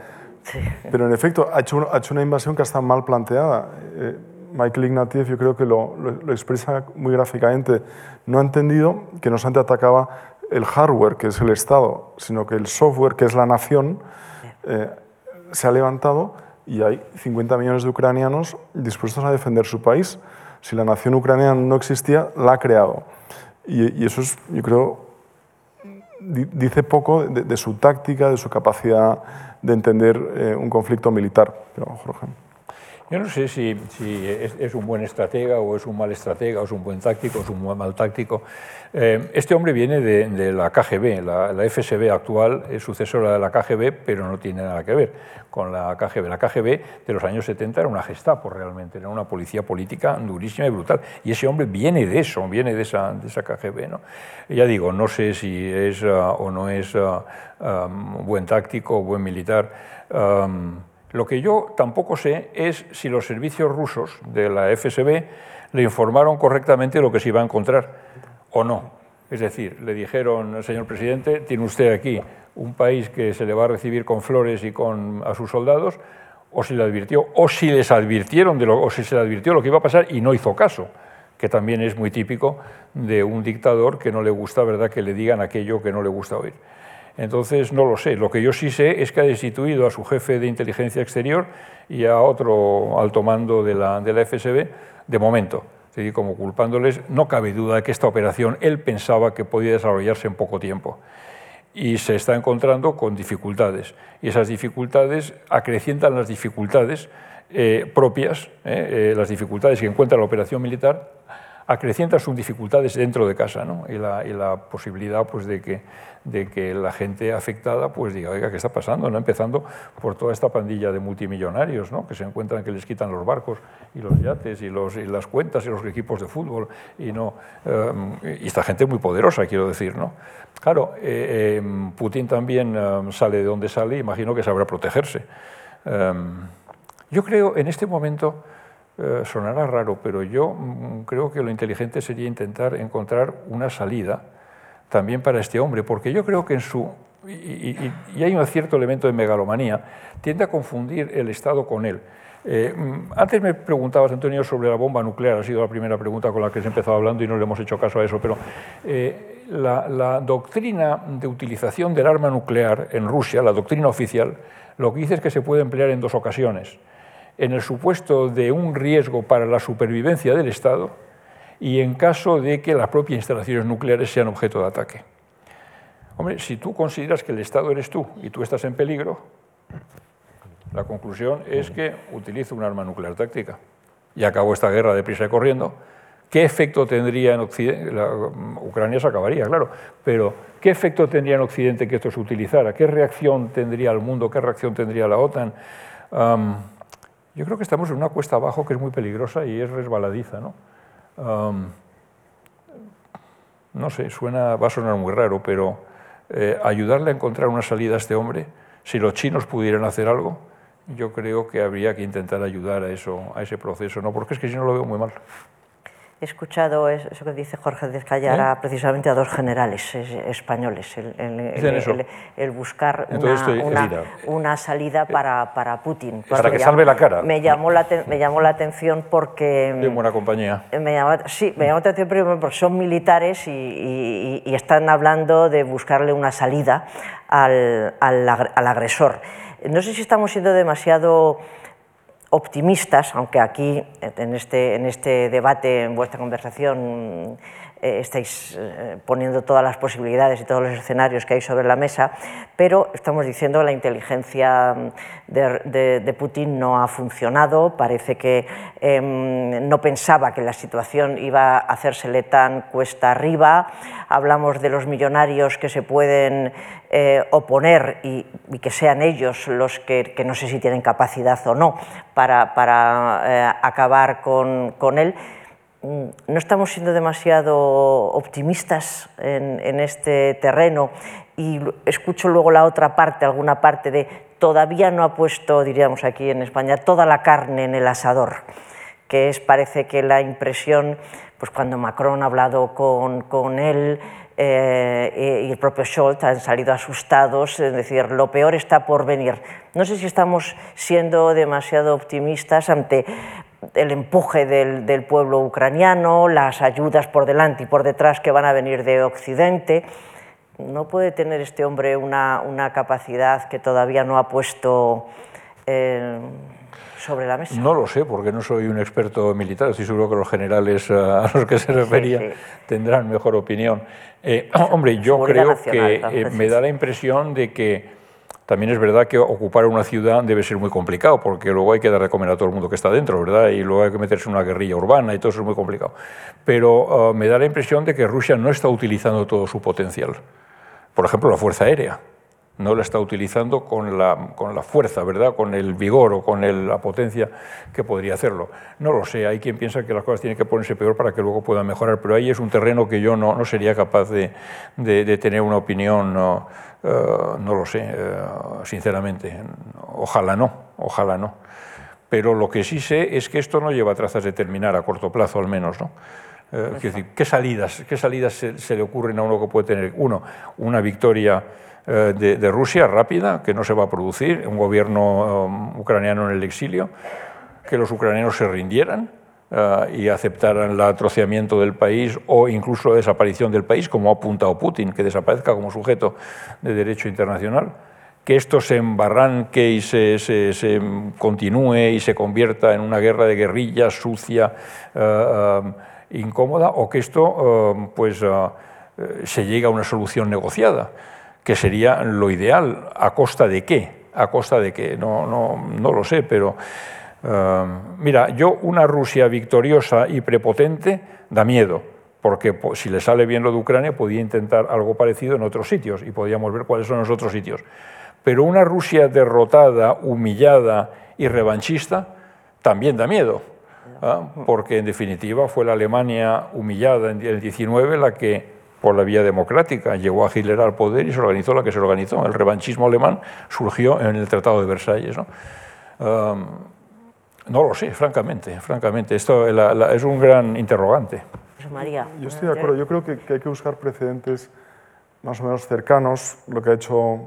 Pero en efecto, ha hecho, ha hecho, una invasión que está mal planteada. Eh, Michael Ignatieff yo creo que lo, lo, expresa muy gráficamente. No ha entendido que no solamente atacaba el hardware, que es el Estado, sino que el software, que es la nación, eh, se ha levantado y hay 50 millones de ucranianos dispuestos a defender su país. Si la nación ucraniana no existía, la ha creado. Y, eso es, yo creo, dice poco de, su táctica, de su capacidad de entender eh, un conflicto militar. Pero, Jorge. Yo no sé si, es, un buen estratega o es un mal estratega o es un buen táctico o es un mal táctico. Eh, este hombre viene de, la KGB, la, FSB actual es sucesora de la KGB, pero no tiene nada que ver con la KGB. La KGB de los años 70 era una Gestapo realmente, era una policía política durísima y brutal. Y ese hombre viene de eso, viene de esa, de esa KGB. ¿no? ya digo, no sé si es uh, o no es uh, um, buen táctico buen militar. Lo que yo tampoco sé es si los servicios rusos de la FSB le informaron correctamente lo que se iba a encontrar o no. Es decir, le dijeron, señor presidente, tiene usted aquí un país que se le va a recibir con flores y con a sus soldados, o si le advirtió, o si les advirtieron de lo, o si se le advirtió lo que iba a pasar y no hizo caso, que también es muy típico de un dictador que no le gusta, verdad, que le digan aquello que no le gusta oír. Entonces, no lo sé. Lo que yo sí sé es que ha destituido a su jefe de inteligencia exterior y a otro alto mando de la, FSB, de momento. Es como culpándoles, no cabe duda de que esta operación él pensaba que podía desarrollarse en poco tiempo. Y se está encontrando con dificultades. Y esas dificultades acrecientan las dificultades eh, propias, eh, eh, las dificultades que encuentra la operación militar, acrecientan sus dificultades dentro de casa y, la, y, la, posibilidad pues, de que de que la gente afectada pues diga, oiga, ¿qué está pasando? ¿no? Empezando por toda esta pandilla de multimillonarios ¿no? que se encuentran que les quitan los barcos y los yates y, los, y las cuentas y los equipos de fútbol. Y, no, eh, y esta gente muy poderosa, quiero decir. ¿no? Claro, eh, em, Putin también sale de donde sale, imagino que sabrá protegerse. Yo creo, en este momento, eh, sonará raro, pero yo mm, creo que lo inteligente sería intentar encontrar una salida también para este hombre, porque yo creo que en su, y, hay un cierto elemento de megalomanía, tiende a confundir el Estado con él. Eh, mm, antes me preguntabas, Antonio, sobre la bomba nuclear, ha sido la primera pregunta con la que se empezado hablando y no le hemos hecho caso a eso, pero eh, la, la, doctrina de utilización del arma nuclear en Rusia, la doctrina oficial, lo que dice es que se puede emplear en dos ocasiones. En el supuesto de un riesgo para la supervivencia del Estado, y en caso de que las propias instalaciones nucleares sean objeto de ataque. Hombre, si tú consideras que el Estado eres tú y tú estás en peligro, la conclusión es que utilizo un arma nuclear táctica. Y acabó esta guerra deprisa y corriendo. ¿Qué efecto tendría en Occidente? Ucrania se acabaría, claro, pero ¿qué efecto tendría en Occidente que esto se utilizara? ¿Qué reacción tendría el mundo? ¿Qué reacción tendría la OTAN? yo creo que estamos en una cuesta abajo que es muy peligrosa y es resbaladiza. ¿no? No sé, suena, va a sonar muy raro, pero eh, ayudarle a encontrar una salida a este hombre, si los chinos pudieran hacer algo, yo creo que habría que intentar ayudar a, eso, a ese proceso, ¿no? porque es que si no lo veo muy mal. He escuchado eso que dice Jorge Descallara ¿Eh? precisamente a dos generales españoles, el, buscar una, salida para, para Putin. Para que salve la cara. Me llamó la, me llamó la atención porque... De buena compañía. Me llamó, sí, me llamó la atención porque son militares y, están hablando de buscarle una salida al, al, al agresor. No sé si estamos siendo demasiado optimistas, aunque aquí en este, en este debate, en vuestra conversación, eh, estáis eh, poniendo todas las posibilidades y todos los escenarios que hay sobre la mesa, pero estamos diciendo que la inteligencia de, Putin no ha funcionado, parece que em, no pensaba que la situación iba a hacérsele tan cuesta arriba, hablamos de los millonarios que se pueden eh, oponer y, que sean ellos los que, no sé si tienen capacidad o no para, para acabar con, con él, Mm, no estamos siendo demasiado optimistas en, este terreno y escucho luego la otra parte, alguna parte de todavía no ha puesto, diríamos aquí en España, toda la carne en el asador, que es, parece que la impresión, pues cuando Macron ha hablado con, con él, eh, y el propio Scholz han salido asustados, es decir, lo peor está por venir. No sé si estamos siendo demasiado optimistas ante el empuje del, pueblo ucraniano, las ayudas por delante y por detrás que van a venir de Occidente. ¿No puede tener este hombre una, capacidad que todavía no ha puesto eh, sobre la mesa? No lo sé, porque no soy un experto militar. Estoy seguro que los generales a los que se refería tendrán mejor opinión. Eh, hombre, yo creo que eh, me da la impresión de que también es verdad que ocupar una ciudad debe ser muy complicado, porque luego hay que dar de comer a todo el mundo que está dentro, ¿verdad? Y luego hay que meterse en una guerrilla urbana y todo eso es muy complicado. Pero uh, me da la impresión de que Rusia no está utilizando todo su potencial. Por ejemplo, la fuerza aérea no la está utilizando con la, con la fuerza, ¿verdad? con el vigor o con la potencia que podría hacerlo. No lo sé, hay quien piensa que las cosas tienen que ponerse peor para que luego puedan mejorar, pero ahí es un terreno que yo no, no sería capaz de, de, tener una opinión. No, eh, no lo sé, eh, sinceramente. Ojalá no, ojalá no. Pero lo que sí sé es que esto no lleva trazas de terminar a corto plazo, al menos. ¿no? Eh, decir, ¿qué salidas, qué salidas se, le ocurren a uno que puede tener? Uno, una victoria de, Rusia rápida, que no se va a producir, un gobierno ucraniano en el exilio, que los ucranianos se rindieran, y aceptaran el atrociamiento del país o incluso la desaparición del país, como ha apuntado Putin, que desaparezca como sujeto de derecho internacional, que esto se embarranque y se, se, continúe y se convierta en una guerra de guerrillas sucia, eh, eh, incómoda, o que esto pues, se llegue a una solución negociada, que sería lo ideal. ¿A costa de qué? ¿A costa de qué? No, no, no lo sé, pero Mira, yo una Rusia victoriosa y prepotente da miedo, porque si le sale bien lo de Ucrania, podía intentar algo parecido en otros sitios y podíamos ver cuáles son los otros sitios. Pero una Rusia derrotada, humillada y revanchista también da miedo, ¿ah? porque en definitiva fue la Alemania humillada en el 19 la que por la vía democrática llegó a Hitler al poder y se organizó la que se organizó. El revanchismo alemán surgió en el Tratado de Versalles. No lo sé, francamente, francamente. Esto es un gran interrogante. María. Yo estoy de acuerdo. Yo creo que, hay que buscar precedentes más o menos cercanos. Lo que ha hecho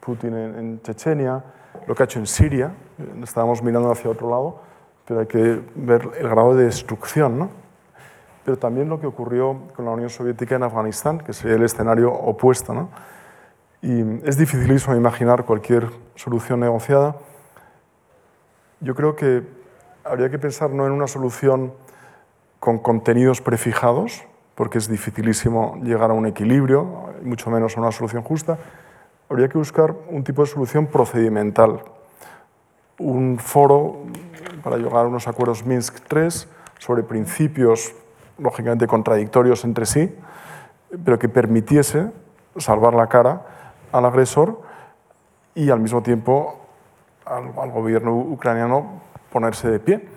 Putin en, Chechenia, lo que ha hecho en Siria. Estábamos mirando hacia otro lado, pero hay que ver el grado de destrucción. ¿no? Pero también lo que ocurrió con la Unión Soviética en Afganistán, que sería el escenario opuesto. ¿no? Y es dificilísimo imaginar cualquier solución negociada. Yo creo que habría que pensar no en una solución con contenidos prefijados, porque es dificilísimo llegar a un equilibrio, mucho menos a una solución justa. Habría que buscar un tipo de solución procedimental, un foro para llegar a unos acuerdos Minsk III sobre principios lógicamente contradictorios entre sí, pero que permitiese salvar la cara al agresor y al mismo tiempo al, al gobierno ucraniano ponerse de pie.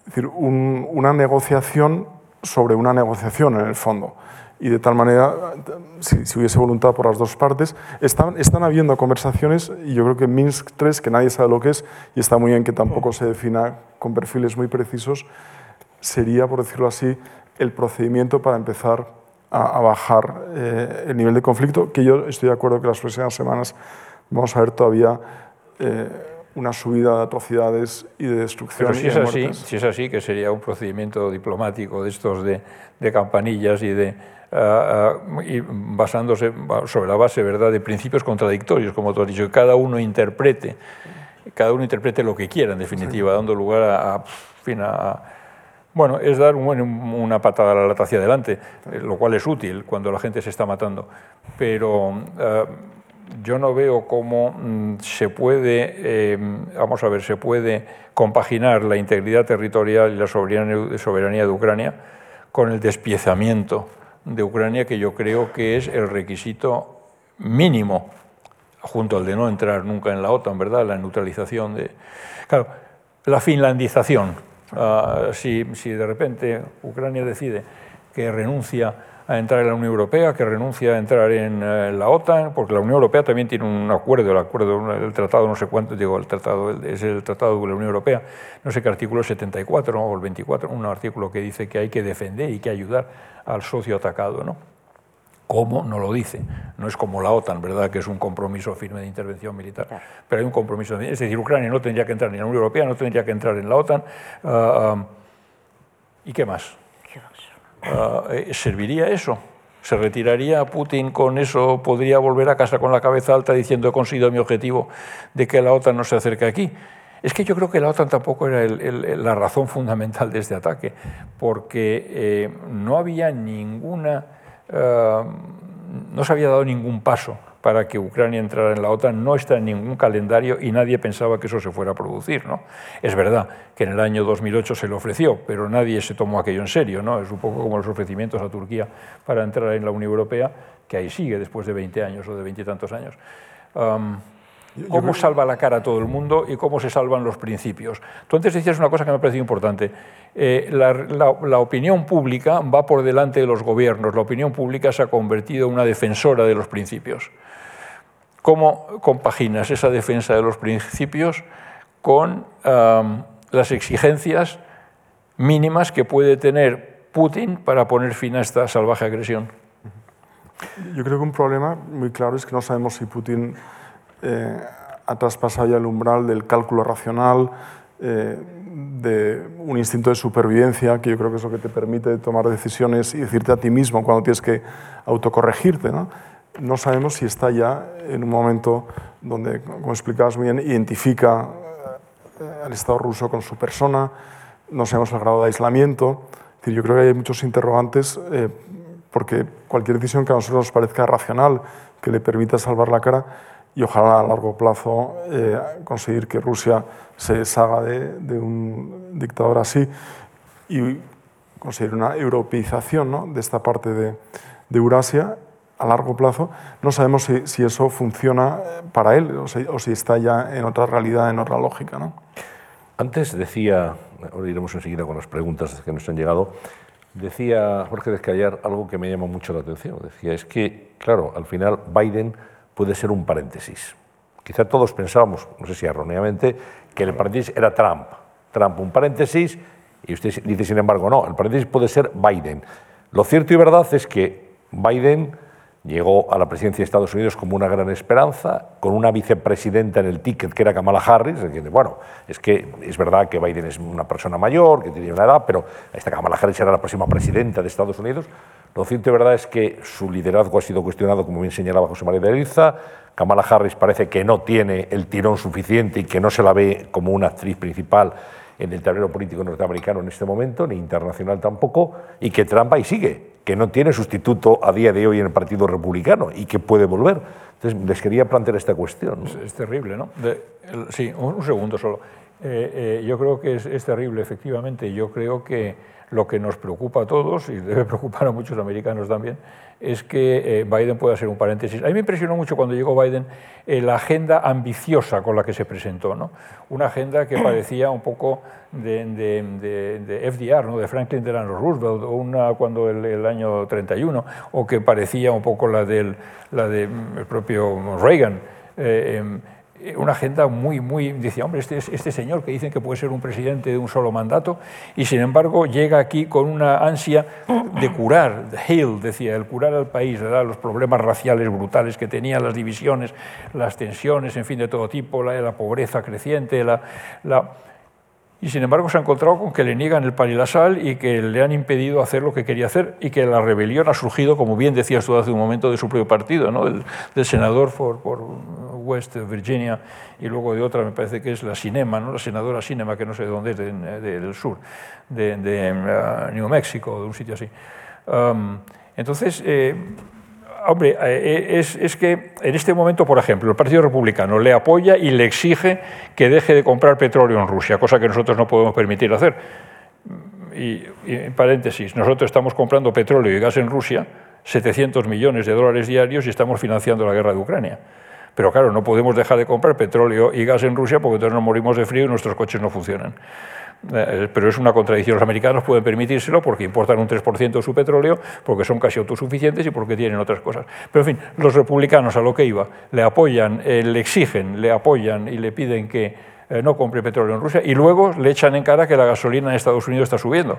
Es decir, una negociación sobre una negociación en el fondo. Y de tal manera, si, hubiese voluntad por las dos partes, están, están habiendo conversaciones y yo creo que Minsk 3, que nadie sabe lo que es, y está muy bien que tampoco se defina con perfiles muy precisos, sería, por decirlo así, el procedimiento para empezar a, bajar eh, el nivel de conflicto, que yo estoy de acuerdo que las próximas semanas vamos a ver todavía eh, una subida de atrocidades y de destrucción. Pero si es, así, si es así, que sería un procedimiento diplomático de estos de, de campanillas y de ah, ah, y basándose sobre la base verdad de principios contradictorios, como tú has dicho, que cada uno interprete, cada uno interprete lo que quiera, en definitiva, dando lugar a, a, bueno, es dar una patada a la lata hacia adelante, lo cual es útil cuando la gente se está matando, pero ah, yo no veo cómo mm, se puede, eh, vamos a ver, se puede compaginar la integridad territorial y la soberanía de Ucrania con el despiezamiento de Ucrania, que yo creo que es el requisito mínimo, junto al de no entrar nunca en la OTAN, ¿verdad? La neutralización de... Claro, la finlandización. Ah, si, si de repente Ucrania decide que renuncia a entrar en la Unión Europea, que renuncia a entrar en eh, la OTAN, porque la Unión Europea también tiene un acuerdo, el acuerdo, el tratado, no sé cuánto, digo, el tratado es el tratado de la Unión Europea, no sé qué artículo 74 o el 24, un artículo que dice que hay que defender y que ayudar al socio atacado, ¿no? ¿Cómo? No lo dice. No es como la OTAN, ¿verdad?, que es un compromiso firme de intervención militar. Pero hay un compromiso. Es decir, Ucrania no tendría que entrar ni en la Unión Europea, no tendría que entrar en la OTAN. Ah, ¿Y qué más? Ah, eh, ¿Serviría eso? ¿Se retiraría Putin con eso? ¿Podría volver a casa con la cabeza alta diciendo he conseguido mi objetivo de que la OTAN no se acerque aquí? Es que yo creo que la OTAN tampoco era la razón fundamental de este ataque, porque eh, no había ninguna, eh, no se había dado ningún paso para que Ucrania entrara en la OTAN, no está en ningún calendario y nadie pensaba que eso se fuera a producir. ¿no? Es verdad que en el año 2008 se le ofreció, pero nadie se tomó aquello en serio. ¿no? Es un poco como los ofrecimientos a Turquía para entrar en la Unión Europea, que ahí sigue después de 20 años o de 20 y tantos años cómo salva la cara a todo el mundo y cómo se salvan los principios. Tú antes decías una cosa que me ha parecido importante. Eh, la, opinión pública va por delante de los gobiernos. La opinión pública se ha convertido en una defensora de los principios. ¿Cómo compaginas esa defensa de los principios con las exigencias mínimas que puede tener Putin para poner fin a esta salvaje agresión? Yo creo que un problema muy claro es que no sabemos si Putin eh, ha traspasado ya el umbral del cálculo racional, eh, de un instinto de supervivencia, que yo creo que es lo que te permite tomar decisiones y decirte a ti mismo cuando tienes que autocorregirte. ¿no? no sabemos si está ya en un momento donde, como explicabas muy bien, identifica eh, al Estado ruso con su persona, no sabemos el grado de aislamiento. Yo creo que hay muchos interrogantes porque cualquier decisión que a nosotros nos parezca racional, que le permita salvar la cara, y ojalá a largo plazo eh, conseguir que Rusia se deshaga de, un dictador así y conseguir una europeización de esta parte de, Eurasia a largo plazo. No sabemos si, eso funciona para él o si, está ya en otra realidad, en otra lógica. ¿no? Antes decía, ahora iremos enseguida con las preguntas que nos han llegado, decía Jorge Descallar algo que me llama mucho la atención. Decía, es que, claro, al final Biden puede ser un paréntesis. Quizá todos pensábamos, no sé si erróneamente, que el paréntesis era Trump. Trump un paréntesis y usted dice, sin embargo, no, el paréntesis puede ser Biden. Lo cierto y verdad es que Biden llegó a la presidencia de Estados Unidos como una gran esperanza, con una vicepresidenta en el ticket que era Kamala Harris. Bueno, es que es verdad que Biden es una persona mayor, que tiene una edad, pero esta Kamala Harris era la próxima presidenta de Estados Unidos. Lo cierto y verdad es que su liderazgo ha sido cuestionado, como bien señalaba José María de Eliza. Kamala Harris parece que no tiene el tirón suficiente y que no se la ve como una actriz principal en el tablero político norteamericano en este momento, ni internacional tampoco, y que Trump ahí sigue, que no tiene sustituto a día de hoy en el Partido Republicano y que puede volver. Entonces, les quería plantear esta cuestión. Es, terrible, ¿no? sí, un, segundo solo. Eh, eh, yo creo que es, es terrible, efectivamente. Yo creo que lo que nos preocupa a todos, y debe preocupar a muchos americanos también, es que eh, Biden pueda ser un paréntesis. A mí me impresionó mucho cuando llegó Biden eh, la agenda ambiciosa con la que se presentó, ¿no? una agenda que parecía un poco de, de, FDR, ¿no? de Franklin Delano Roosevelt, o una cuando el, año 31, o que parecía un poco la del la de, el propio Reagan. Eh, em, eh, una agenda muy, muy, dice, hombre, este, este señor que dicen que puede ser un presidente de un solo mandato, y sin embargo llega aquí con una ansia de curar, heal, decía, el curar al país, los problemas raciales brutales que tenía, las divisiones, las tensiones, en fin, de todo tipo, la, la pobreza creciente, la y sin embargo se ha encontrado con que le niegan el pan y y que le han impedido hacer lo que quería hacer y que la rebelión ha surgido, como bien decías tú hace un momento, de su propio partido, ¿no? del, senador por, por, West Virginia y luego de otra, me parece que es la Cinema, ¿no? la senadora Cinema, que no sé de dónde es, del sur, de, uh, New Mexico, de un sitio así. Um, entonces, eh, hombre, eh, es, es, que en este momento, por ejemplo, el Partido Republicano le apoya y le exige que deje de comprar petróleo en Rusia, cosa que nosotros no podemos permitir hacer. Y, en paréntesis, nosotros estamos comprando petróleo y gas en Rusia, 700 millones de dólares diarios, y estamos financiando la guerra de Ucrania. Pero claro, no podemos dejar de comprar petróleo y gas en Rusia porque entonces nos morimos de frío y nuestros coches no funcionan. Eh, pero es una contradicción. Los americanos pueden permitírselo porque importan un 3% de su petróleo, porque son casi autosuficientes y porque tienen otras cosas. Pero en fin, los republicanos a lo que iba, le apoyan, eh, le exigen, le apoyan y le piden que eh, no compre petróleo en Rusia y luego le echan en cara que la gasolina en Estados Unidos está subiendo.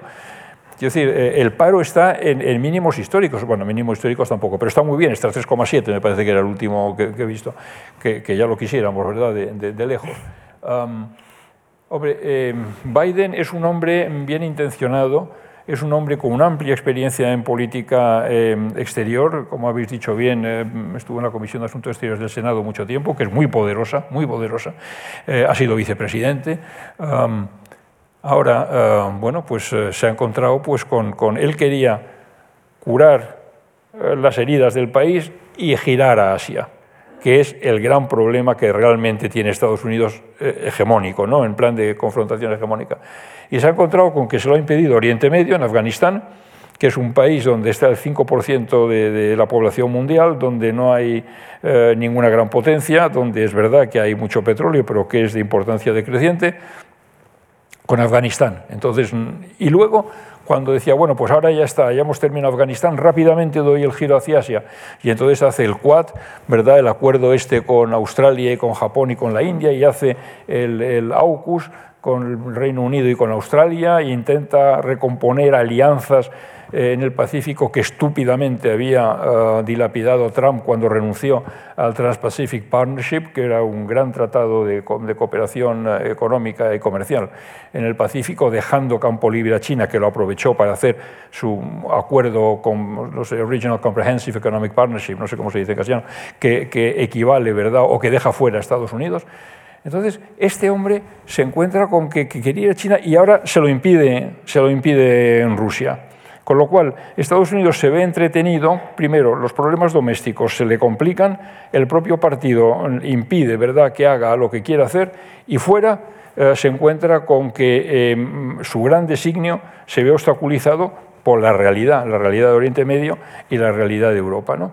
Quiero decir, el paro está en, mínimos históricos, bueno, mínimos históricos tampoco, pero está muy bien, está 3,7, me parece que era el último que, he visto, que, ya lo quisiéramos, ¿verdad?, de, lejos. Hombre, eh, Biden es un hombre bien intencionado, es un hombre con una amplia experiencia en política eh, exterior, como habéis dicho bien, estuvo en la Comisión de Asuntos Exteriores del Senado mucho tiempo, que es muy poderosa, muy poderosa, ha sido vicepresidente. Ahora, eh, bueno, pues eh, se ha encontrado pues, con, Él quería curar eh, las heridas del país y girar a Asia, que es el gran problema que realmente tiene Estados Unidos hegemónico, ¿no? en plan de confrontación hegemónica. Y se ha encontrado con que se lo ha impedido Oriente Medio, en Afganistán, que es un país donde está el 5% de, la población mundial, donde no hay ninguna gran potencia, donde es verdad que hay mucho petróleo, pero que es de importancia decreciente, con Afganistán. Entonces, y luego, cuando decía, bueno, pues ahora ya está, ya hemos terminado Afganistán, rápidamente doy el giro hacia Asia. Y entonces hace el Quad, ¿verdad? El acuerdo este con Australia y con Japón y con la India, y hace el, el AUKUS con el Reino Unido y con Australia, e intenta recomponer alianzas en el Pacífico que estúpidamente había eh, dilapidado Trump cuando renunció al Trans-Pacific Partnership, que era un gran tratado de, cooperación eh, económica y comercial en el Pacífico, dejando campo libre a China, que lo aprovechó para hacer su acuerdo con los Regional Comprehensive Economic Partnership, no sé cómo se dice en castellano, que, que equivale, ¿verdad?, o que deja fuera a Estados Unidos. Entonces, este hombre se encuentra con que, que, quería ir a China y ahora se lo impide, se lo impide en Rusia. Con lo cual, Estados Unidos se ve entretenido, primero, los problemas domésticos se le complican, el propio partido impide ¿verdad? que haga lo que quiere hacer y fuera eh, se encuentra con que eh, su gran designio se ve obstaculizado por la realidad, la realidad de Oriente Medio y la realidad de Europa. ¿no?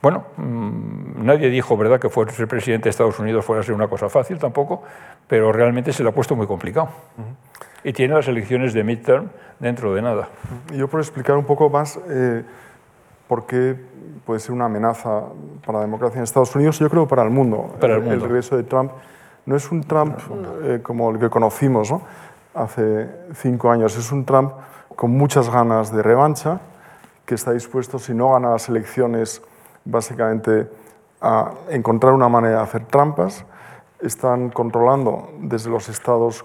bueno, mm, nadie dijo ¿verdad? que ser presidente de Estados Unidos fuera a ser una cosa fácil tampoco, pero realmente se le ha puesto muy complicado y tiene las elecciones de midterm dentro de nada. Yo por explicar un poco más eh, por qué puede ser una amenaza para la democracia en Estados Unidos, yo creo para el mundo. Para el, mundo. el regreso de Trump no es un Trump eh, como el que conocimos ¿no? hace cinco años, es un Trump con muchas ganas de revancha, que está dispuesto, si no gana las elecciones, básicamente a encontrar una manera de hacer trampas están controlando desde los estados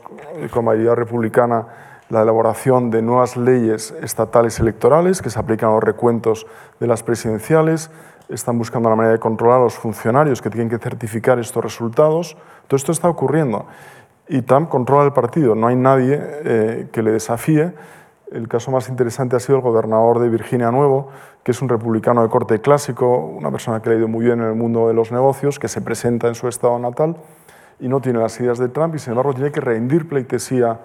con mayoría republicana la elaboración de nuevas leyes estatales electorales que se aplican a los recuentos de las presidenciales, están buscando la manera de controlar a los funcionarios que tienen que certificar estos resultados. Todo esto está ocurriendo y Trump controla el partido, no hay nadie eh, que le desafíe. El caso más interesante ha sido el gobernador de Virginia Nuevo, que es un republicano de corte clásico, una persona que ha ido muy bien en el mundo de los negocios, que se presenta en su estado natal y no tiene las ideas de Trump y sin embargo tiene que rendir pleitesía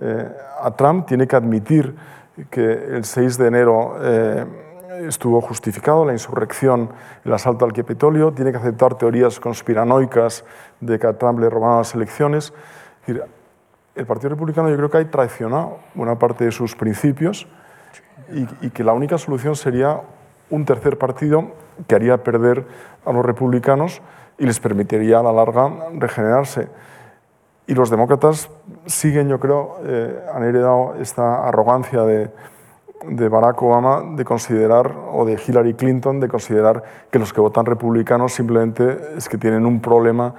eh, a Trump, tiene que admitir que el 6 de enero eh, estuvo justificado la insurrección, el asalto al Capitolio, tiene que aceptar teorías conspiranoicas de que a Trump le robaron las elecciones. El Partido Republicano yo creo que ha traicionado buena parte de sus principios y, y que la única solución sería un tercer partido que haría perder a los republicanos y les permitiría a la larga regenerarse. Y los demócratas siguen, yo creo, eh, han heredado esta arrogancia de, de, Barack Obama de considerar, o de Hillary Clinton, de considerar que los que votan republicanos simplemente es que tienen un problema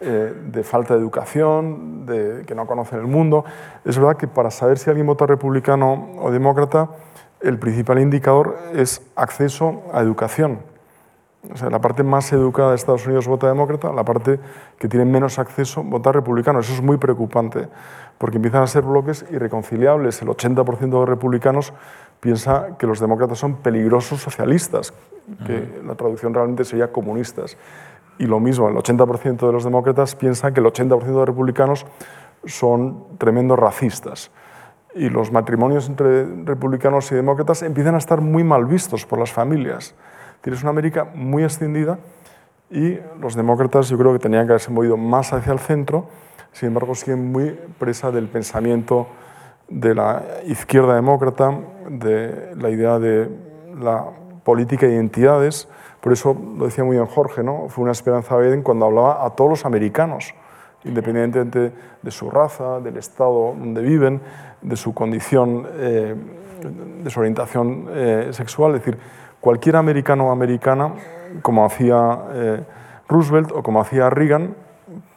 eh, de falta de educación, de que no conocen el mundo. Es verdad que para saber si alguien vota republicano o demócrata, el principal indicador es acceso a educación o sea, la parte más educada de Estados Unidos vota demócrata, la parte que tiene menos acceso vota republicano. Eso es muy preocupante, porque empiezan a ser bloques irreconciliables. El 80% de los republicanos piensa que los demócratas son peligrosos socialistas, que la traducción realmente sería comunistas. Y lo mismo, el 80% de los demócratas piensa que el 80% de los republicanos son tremendos racistas. Y los matrimonios entre republicanos y demócratas empiezan a estar muy mal vistos por las familias. Tienes una América muy extendida y los demócratas yo creo que tenían que haberse movido más hacia el centro, sin embargo siguen muy presa del pensamiento de la izquierda demócrata, de la idea de la política de identidades. Por eso lo decía muy bien Jorge, ¿no? fue una esperanza Biden cuando hablaba a todos los americanos. independientemente de su raza, del estado donde viven, de su condición, eh, de su orientación eh, sexual. Es decir, cualquier americano o americana, como hacía eh, Roosevelt o como hacía Reagan,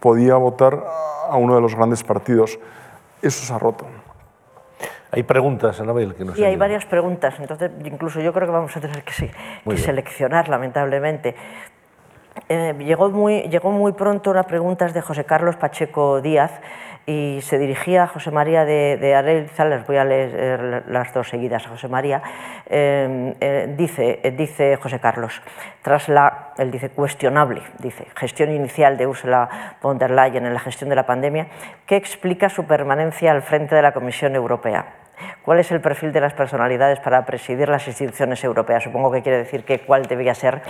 podía votar a uno de los grandes partidos. Eso se ha roto. Hay preguntas, Anabel, que nos Sí, hay varias preguntas, entonces incluso yo creo que vamos a tener que, que seleccionar, lamentablemente. Eh, llegó, muy, llegó muy pronto una pregunta de José Carlos Pacheco Díaz y se dirigía a José María de, de Arelza, les voy a leer las dos seguidas a José María, eh, eh, dice, dice José Carlos, tras la, él dice, cuestionable, dice, gestión inicial de Ursula von der Leyen en la gestión de la pandemia, ¿qué explica su permanencia al frente de la Comisión Europea? ¿Cuál es el perfil de las personalidades para presidir las instituciones europeas? Supongo que quiere decir que cuál debía ser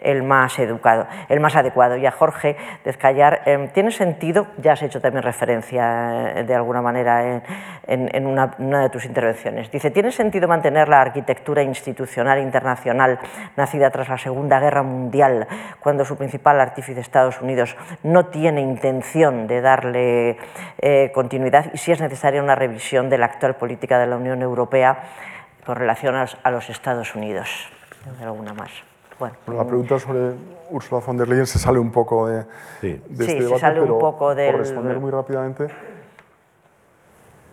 el más educado, el más adecuado. Y a Jorge Dezcayar, em, ¿tiene sentido? Ya has hecho también referencia eh, de alguna manera en, una, de tus intervenciones. Dice, ¿tiene sentido mantener la arquitectura institucional internacional nacida tras la Segunda Guerra Mundial cuando su principal artífice, Estados Unidos, no tiene intención de darle eh, continuidad y si es necesaria una revisión de la actual política de la Unión Europea con relación a los Estados Unidos. alguna más. Bueno, la pregunta sobre Ursula von der Leyen se sale un poco de, sí. de este se sale un poco del... por responder muy rápidamente,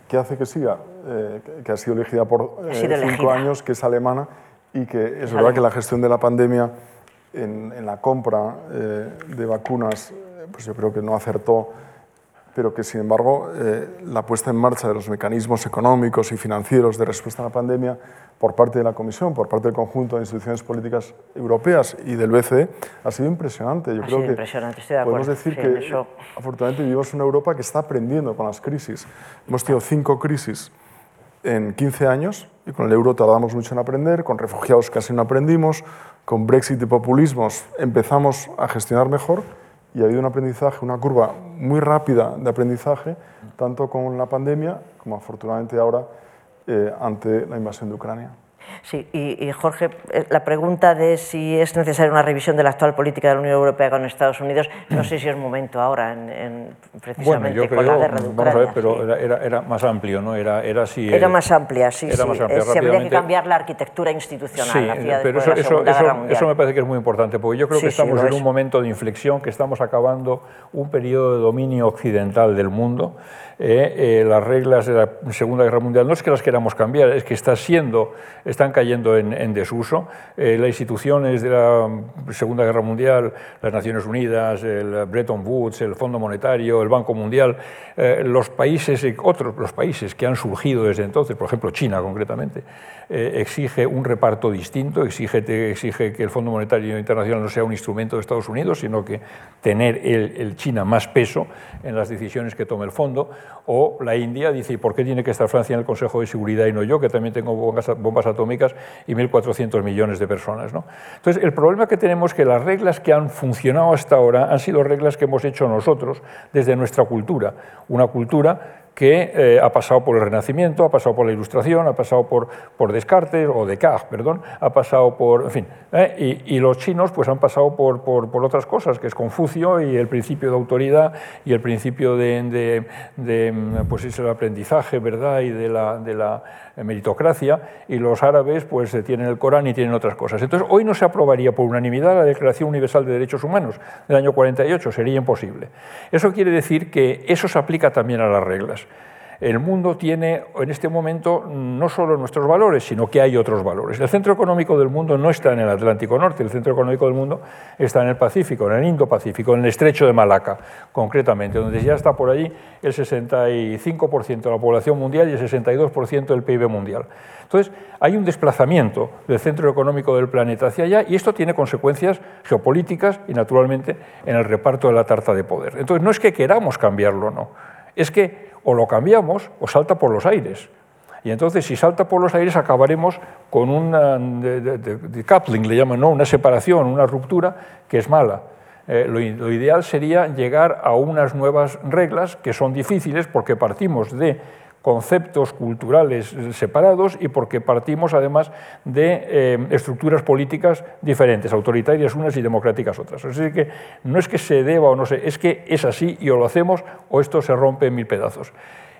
¿qué hace que siga? Eh, que ha sido elegida por eh, cinco años, que es alemana y que es, verdad que la gestión de la pandemia en, en la compra eh, de vacunas, pues yo creo que no acertó pero que sin embargo eh, la puesta en marcha de los mecanismos económicos y financieros de respuesta a la pandemia por parte de la Comisión, por parte del conjunto de instituciones políticas europeas y del BCE ha sido impresionante. Yo creo que impresionante, podemos decir que afortunadamente vivimos en una Europa que está aprendiendo con las crisis. Hemos tenido cinco crisis en 15 años y con el euro tardamos mucho en aprender, con refugiados casi no aprendimos, con Brexit y populismos empezamos a gestionar mejor y ha habido un aprendizaje, una curva muy rápida de aprendizaje, tanto con la pandemia como afortunadamente ahora eh, ante la invasión de Ucrania. Sí, y, Jorge, eh, la pregunta de si es necesaria una revisión de la actual política de la Unión Europea con Estados Unidos, no sé si es momento ahora, en, precisamente bueno, yo con la guerra de Ucrania. Vamos a ver, pero era, era, más amplio, ¿no? Era, era, si era más amplia, sí, era sí. Más amplia, se habría que cambiar la arquitectura institucional. Sí, pero eso, eso, eso, eso, me parece que es muy importante, porque yo creo que estamos en un momento de inflexión, que estamos acabando un periodo de dominio occidental del mundo, eh, eh, las reglas de la Segunda Guerra Mundial no es que las queramos cambiar, es que está siendo, están cayendo en, desuso. Eh, las instituciones de la Segunda Guerra Mundial, las Naciones Unidas, el Bretton Woods, el Fondo Monetario, el Banco Mundial, los países, otros los países que han surgido desde entonces, por ejemplo China concretamente, exige un reparto distinto, exige, exige que el Fondo Monetario Internacional no sea un instrumento de Estados Unidos, sino que tener el, el China más peso en las decisiones que tome el fondo o la India dice, ¿y por qué tiene que estar Francia en el Consejo de Seguridad y no yo, que también tengo bombas, atómicas y 1.400 millones de personas? ¿no? Entonces, el problema que tenemos es que las reglas que han funcionado hasta ahora han sido reglas que hemos hecho nosotros desde nuestra cultura, una cultura que eh, ha pasado por el Renacimiento, ha pasado por la Ilustración, ha pasado por, por Descartes, o Descartes, perdón, ha pasado por, en fin, eh, y, los chinos pues han pasado por, por, otras cosas, que es Confucio y el principio de autoridad y el principio de, de, pues es el aprendizaje, ¿verdad?, y de la, de la meritocracia, y los árabes pues tienen el Corán y tienen otras cosas. Entonces, hoy no se aprobaría por unanimidad la Declaración Universal de Derechos Humanos del año 48, sería imposible. Eso quiere decir que eso se aplica también a las reglas el mundo tiene en este momento no solo nuestros valores, sino que hay otros valores. El centro económico del mundo no está en el Atlántico Norte, el centro económico del mundo está en el Pacífico, en el Indo-Pacífico, en el estrecho de Malaca, concretamente, donde ya está por allí el 65% de la población mundial y el 62% del PIB mundial. Entonces, hay un desplazamiento del centro económico del planeta hacia allá y esto tiene consecuencias geopolíticas y, naturalmente, en el reparto de la tarta de poder. Entonces, no es que queramos cambiarlo, no. Es que o lo cambiamos o salta por los aires. Y entonces, si salta por los aires, acabaremos con una decoupling, le llaman, ¿no? una separación, una ruptura que es mala. Eh, lo, ideal sería llegar a unas nuevas reglas que son difíciles porque partimos de conceptos culturales separados y porque partimos además de eh, estructuras políticas diferentes, autoritarias unas y democráticas otras. Así que no es que se deba o no sé, es que es así y o lo hacemos o esto se rompe en mil pedazos.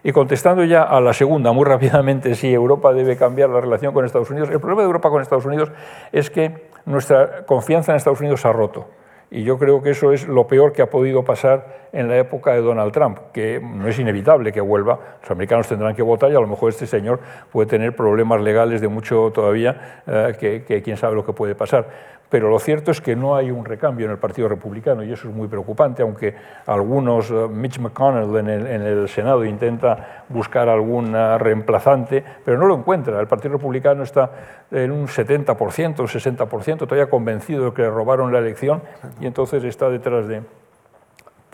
Y contestando ya a la segunda, muy rápidamente, si Europa debe cambiar la relación con Estados Unidos, el problema de Europa con Estados Unidos es que nuestra confianza en Estados Unidos se ha roto. Y yo creo que eso es lo peor que ha podido pasar en la época de Donald Trump, que no es inevitable que vuelva. Los americanos tendrán que votar y a lo mejor este señor puede tener problemas legales de mucho todavía, eh, que, que quién sabe lo que puede pasar pero lo cierto es que no hay un recambio en el Partido Republicano y eso es muy preocupante, aunque algunos, eh, Mitch McConnell en el, Senado intenta buscar algún reemplazante, pero no lo encuentra. El Partido Republicano está en un 70%, un 60%, todavía convencido de que le robaron la elección y entonces está detrás de...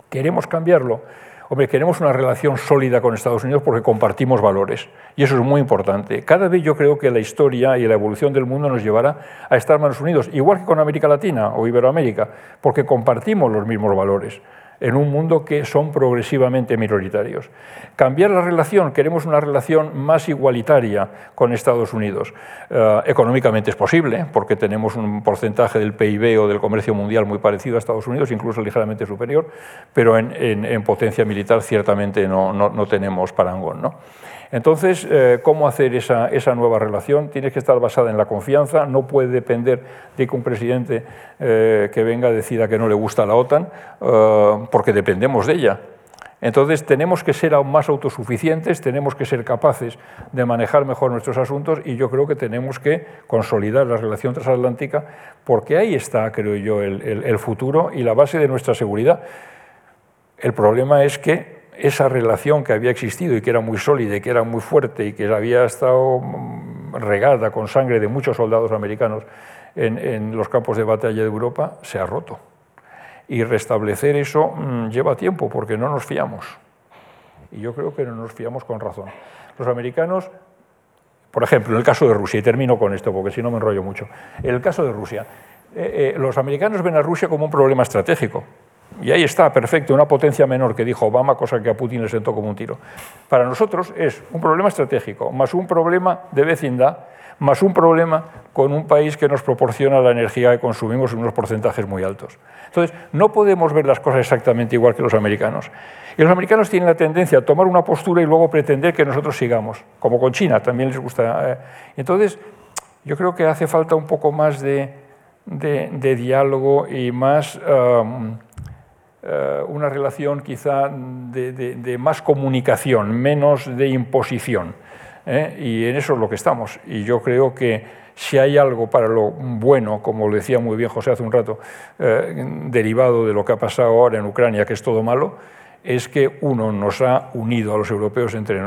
¿Queremos cambiarlo? Hombre, queremos una relación sólida con Estados Unidos porque compartimos valores y eso es muy importante. Cada vez yo creo que la historia y la evolución del mundo nos llevará a estar más unidos, igual que con América Latina o Iberoamérica, porque compartimos los mismos valores en un mundo que son progresivamente minoritarios. Cambiar la relación, queremos una relación más igualitaria con Estados Unidos. Eh, económicamente es posible, porque tenemos un porcentaje del PIB o del comercio mundial muy parecido a Estados Unidos, incluso ligeramente superior, pero en, potencia militar ciertamente no, no, no tenemos parangón. ¿no? Entonces, eh, ¿cómo hacer esa, nueva relación? Tiene que estar basada en la confianza, no puede depender de que un presidente eh, que venga decida que no le gusta la OTAN, eh, porque dependemos de ella. Entonces tenemos que ser aún más autosuficientes, tenemos que ser capaces de manejar mejor nuestros asuntos y yo creo que tenemos que consolidar la relación transatlántica porque ahí está, creo yo, el futuro y la base de nuestra seguridad. El problema es que esa relación que había existido y que era muy sólida y que era muy fuerte y que había estado mm, regada con sangre de muchos soldados americanos en, los campos de batalla de Europa, se ha roto. Y restablecer eso mm, lleva tiempo porque no nos fiamos. Y yo creo que no nos fiamos con razón. Los americanos, por ejemplo, en el caso de Rusia, y termino con esto porque si no me enrollo mucho, en el caso de Rusia, eh, eh, los americanos ven a Rusia como un problema estratégico. Y ahí está, perfecto, una potencia menor que dijo Obama, cosa que a Putin le sentó como un tiro. Para nosotros es un problema estratégico, más un problema de vecindad, más un problema con un país que nos proporciona la energía que consumimos en unos porcentajes muy altos. Entonces, no podemos ver las cosas exactamente igual que los americanos. Y los americanos tienen la tendencia a tomar una postura y luego pretender que nosotros sigamos, como con China, también les gusta. Eh. Entonces, yo creo que hace falta un poco más de, diálogo y más... una relación quizá de, más comunicación, menos de imposición. ¿eh? Y en eso es lo que estamos. Y yo creo que si hay algo para lo bueno, como lo decía muy bien José hace un rato, eh, derivado de lo que ha pasado ahora en Ucrania, que es todo malo, es que uno nos ha unido a los europeos entre,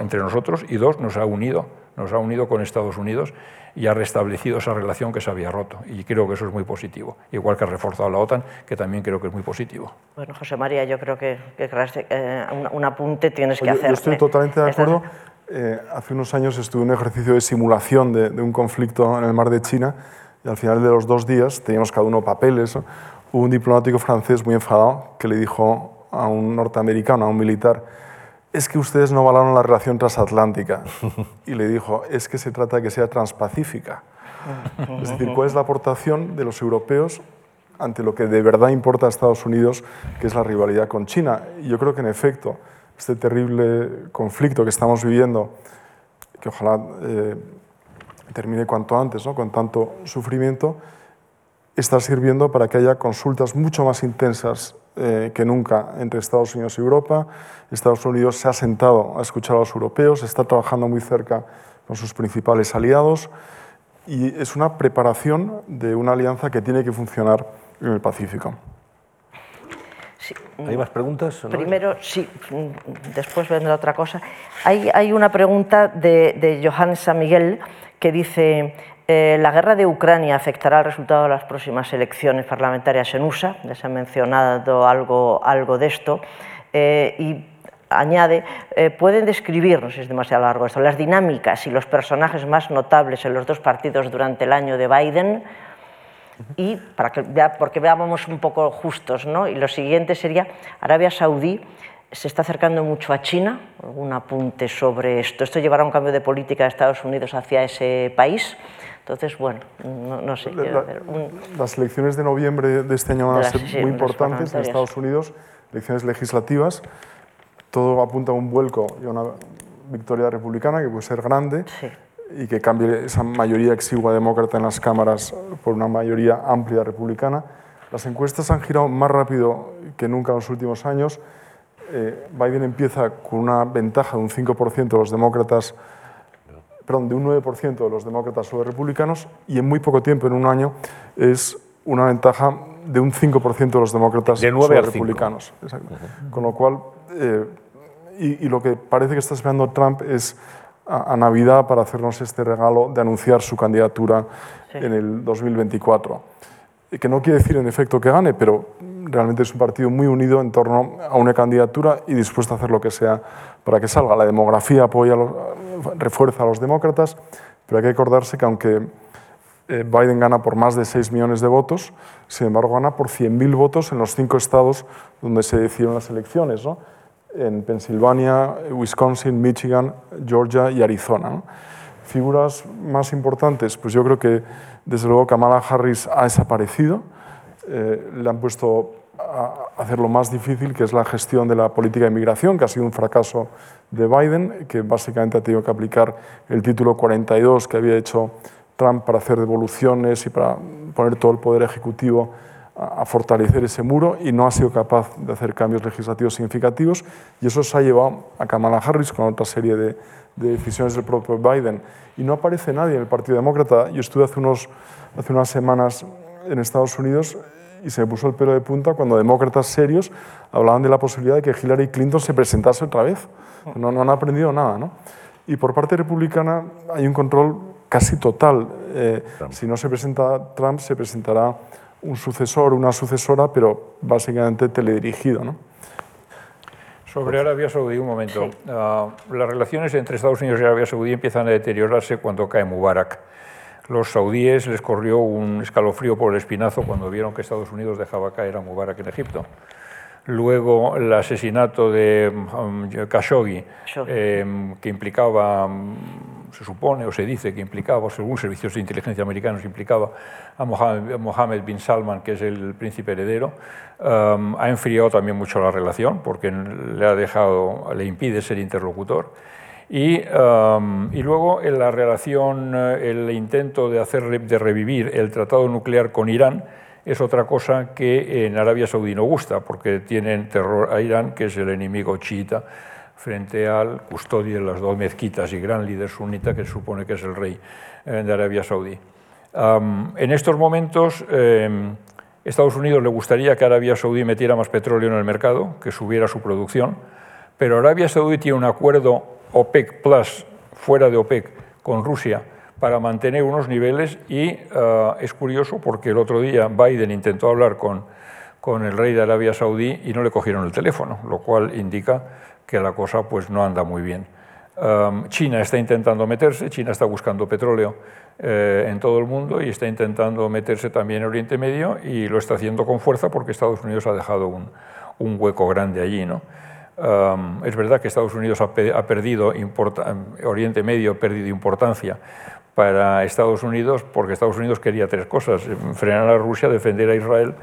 entre nosotros y dos nos ha unido, nos ha unido con Estados Unidos y ha restablecido esa relación que se había roto. Y creo que eso es muy positivo. Igual que ha reforzado la OTAN, que también creo que es muy positivo. Bueno, José María, yo creo que, eh, un, apunte tienes que hacer. Yo estoy totalmente de acuerdo. Eh, hace unos años estuve en un ejercicio de simulación de, un conflicto en el mar de China y al final de los dos días teníamos cada uno papeles. Hubo un diplomático francés muy enfadado que le dijo a un norteamericano, a un militar, es que ustedes no valoran la relación transatlántica. Y le dijo, es que se trata de que sea transpacífica. Es decir, ¿cuál es la aportación de los europeos ante lo que de verdad importa a Estados Unidos, que es la rivalidad con China? Y yo creo que, en efecto, este terrible conflicto que estamos viviendo, que ojalá eh, termine cuanto antes, ¿no? con tanto sufrimiento, está sirviendo para que haya consultas mucho más intensas eh, que nunca entre Estados Unidos y Europa. Estados Unidos se ha sentado a escuchar a los europeos, está trabajando muy cerca con sus principales aliados y es una preparación de una alianza que tiene que funcionar en el Pacífico. ¿Hay más preguntas? Primero, sí, después vendrá otra cosa. Hay, hay una pregunta de, de Johannes San Miguel que dice, eh, la guerra de Ucrania afectará el resultado de las próximas elecciones parlamentarias en USA, ya se ha mencionado algo, algo de esto, eh, y añade, eh, pueden describir, no sé si es demasiado largo esto, las dinámicas y los personajes más notables en los dos partidos durante el año de Biden, y para que porque veamos un poco justos, ¿no? y lo siguiente sería Arabia Saudí se está acercando mucho a China. ¿Algún apunte sobre esto? ¿Esto llevará un cambio de política de Estados Unidos hacia ese país? Entonces, bueno, no, no sé. La, un... Las elecciones de noviembre de este año van a ser sí, muy importantes en Estados Unidos, elecciones legislativas. Todo apunta a un vuelco y a una victoria republicana que puede ser grande sí. y que cambie esa mayoría exigua demócrata en las cámaras por una mayoría amplia republicana. Las encuestas han girado más rápido que nunca en los últimos años. Eh, Biden empieza con una ventaja de un 5% de los demócratas, perdón, de un 9% de los demócratas sobre republicanos y en muy poco tiempo, en un año, es una ventaja de un 5% de los demócratas de 9 sobre a 5. republicanos. Exacto. Uh -huh. Con lo cual, eh, y, y, lo que parece que está esperando Trump es a, a, Navidad para hacernos este regalo de anunciar su candidatura Sí. en el 2024. Que no quiere decir en efecto que gane, pero realmente es un partido muy unido en torno a una candidatura y dispuesto a hacer lo que sea para que salga. La demografía apoya, refuerza a los demócratas, pero hay que acordarse que aunque eh, Biden gana por más de 6 millones de votos, sin embargo gana por 100.000 votos en los cinco estados donde se decidieron las elecciones, ¿no? en Pensilvania, Wisconsin, Michigan, Georgia y Arizona. Figuras más importantes, pues yo creo que desde luego Kamala Harris ha desaparecido, eh, le han puesto a hacerlo más difícil, que es la gestión de la política de inmigración, que ha sido un fracaso de Biden, que básicamente ha tenido que aplicar el título 42 que había hecho Trump para hacer devoluciones y para poner todo el poder ejecutivo a fortalecer ese muro y no ha sido capaz de hacer cambios legislativos significativos y eso se ha llevado a Kamala Harris con otra serie de, de decisiones del propio Biden. Y no aparece nadie en el Partido Demócrata. Yo estuve hace, unos, hace unas semanas en Estados Unidos y se me puso el pelo de punta cuando demócratas serios hablaban de la posibilidad de que Hillary Clinton se presentase otra vez. No, no han aprendido nada. ¿no? Y por parte republicana hay un control casi total. Eh, si no se presenta Trump, se presentará un sucesor, una sucesora, pero básicamente teledirigido. ¿no? Sobre Arabia Saudí, un momento. Sí. Ah, las relaciones entre Estados Unidos y Arabia Saudí empiezan a deteriorarse cuando cae Mubarak. Los saudíes les corrió un escalofrío por el espinazo cuando vieron que Estados Unidos dejaba caer a Mubarak en Egipto. Luego el asesinato de um, Khashoggi, eh, que implicaba, se supone o se dice que implicaba, según servicios de inteligencia americanos, implicaba a Mohammed, bin Salman, que es el príncipe heredero, um, ha enfriado también mucho la relación porque le ha dejado, le impide ser interlocutor. Y, um, y luego en la relación, eh, el intento de, hacer, de revivir el tratado nuclear con Irán es otra cosa que en Arabia Saudí no gusta, porque tienen terror a Irán, que es el enemigo chiita, frente al custodio de las dos mezquitas y gran líder sunita que se supone que es el rey eh, de Arabia Saudí. Um, en estos momentos, eh, Estados Unidos le gustaría que Arabia Saudí metiera más petróleo en el mercado, que subiera su producción, pero Arabia Saudí tiene un acuerdo OPEC Plus, fuera de OPEC, con Rusia, para mantener unos niveles y uh, es curioso porque el otro día Biden intentó hablar con, con el rey de Arabia Saudí y no le cogieron el teléfono, lo cual indica que la cosa pues, no anda muy bien. Um, China está intentando meterse, China está buscando petróleo eh, en todo el mundo y está intentando meterse también en Oriente Medio y lo está haciendo con fuerza porque Estados Unidos ha dejado un, un hueco grande allí. ¿no? Es verdad que Estados Unidos ha, pe ha perdido, Oriente Medio ha perdido importancia para Estados Unidos porque Estados Unidos quería tres cosas, frenar a Rusia, defender a Israel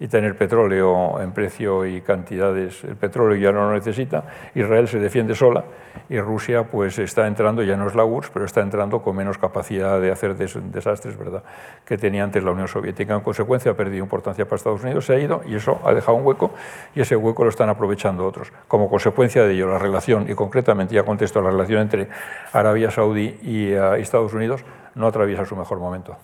y tener petróleo en precio y cantidades. El petróleo ya no lo necesita, Israel se defiende sola y Rusia pues está entrando, ya no es la URSS, pero está entrando con menos capacidad de hacer des desastres ¿verdad? que tenía antes la Unión Soviética. En consecuencia ha perdido importancia para Estados Unidos, se ha ido y eso ha dejado un hueco y ese hueco lo están aprovechando otros. Como consecuencia de ello, la relación, y concretamente ya contesto, la relación entre Arabia Saudí y uh, Estados Unidos no atraviesa su mejor momento.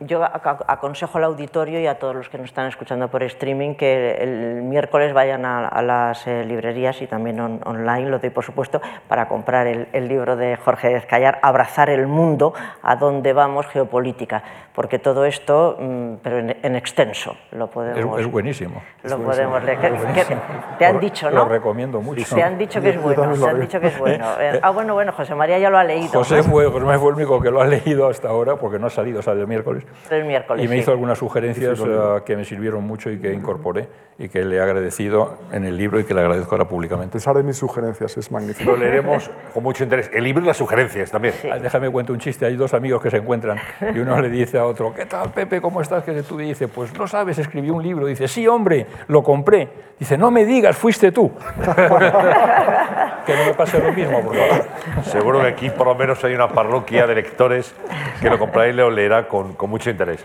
Yo aconsejo al auditorio y a todos los que nos están escuchando por streaming que el miércoles vayan a, a las eh, librerías y también on, online, lo doy por supuesto, para comprar el, el libro de Jorge Dezcayar, Abrazar el mundo, a dónde vamos, geopolítica, porque todo esto, mmm, pero en, en, extenso, lo podemos... Es, es buenísimo. Lo es podemos leer. Que, que, te han dicho, ¿no? Lo recomiendo mucho. Te han dicho que es bueno, te han dicho que es bueno. Eh, ah, bueno, bueno, José María ya lo ha leído. José fue, José fue el único que lo ha leído hasta ahora, porque no ha salido, sale el miércoles. El miércoles, Y me sí. hizo algunas sugerencias eh, que me sirvieron mucho y que incorporé y que le he agradecido en el libro y que le agradezco ahora A públicamente. pesar de mis sugerencias, es magnífico. Lo leeremos con mucho interés. El libro y las sugerencias también. Ah, Déjame cuento un chiste. Hay dos amigos que se encuentran y uno le dice a otro, ¿qué tal, Pepe? ¿Cómo estás? Que tú dice, pues no sabes, escribí un libro. Dice, sí, hombre, lo compré. Dice, no me digas, fuiste tú. que no me pase lo mismo, por favor. Seguro que aquí por lo menos hay una parroquia de lectores que lo comprará y lo leerá con, con mucho interés.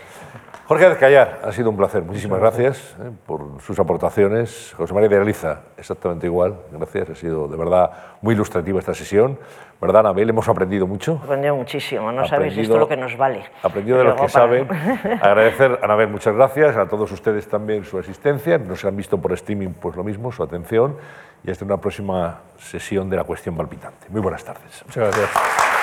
Jorge Azcayar, ha sido un placer. Muchísimas gracias eh, por sus aportaciones. José María de Realiza, exactamente igual. Gracias. Ha sido de verdad muy ilustrativa esta sesión. ¿Verdad, Anabel? Hemos aprendido mucho. Aprendido muchísimo, no sabéis Aprendido- esto lo que nos vale. Aprendido de los que para- saben. Agradecer, Anabel, muchas gracias. A todos ustedes también su asistencia. Nos han visto por streaming, pues lo mismo, su atención. Y hasta una próxima sesión de la cuestión palpitante. Muy buenas tardes. Muchas gracias.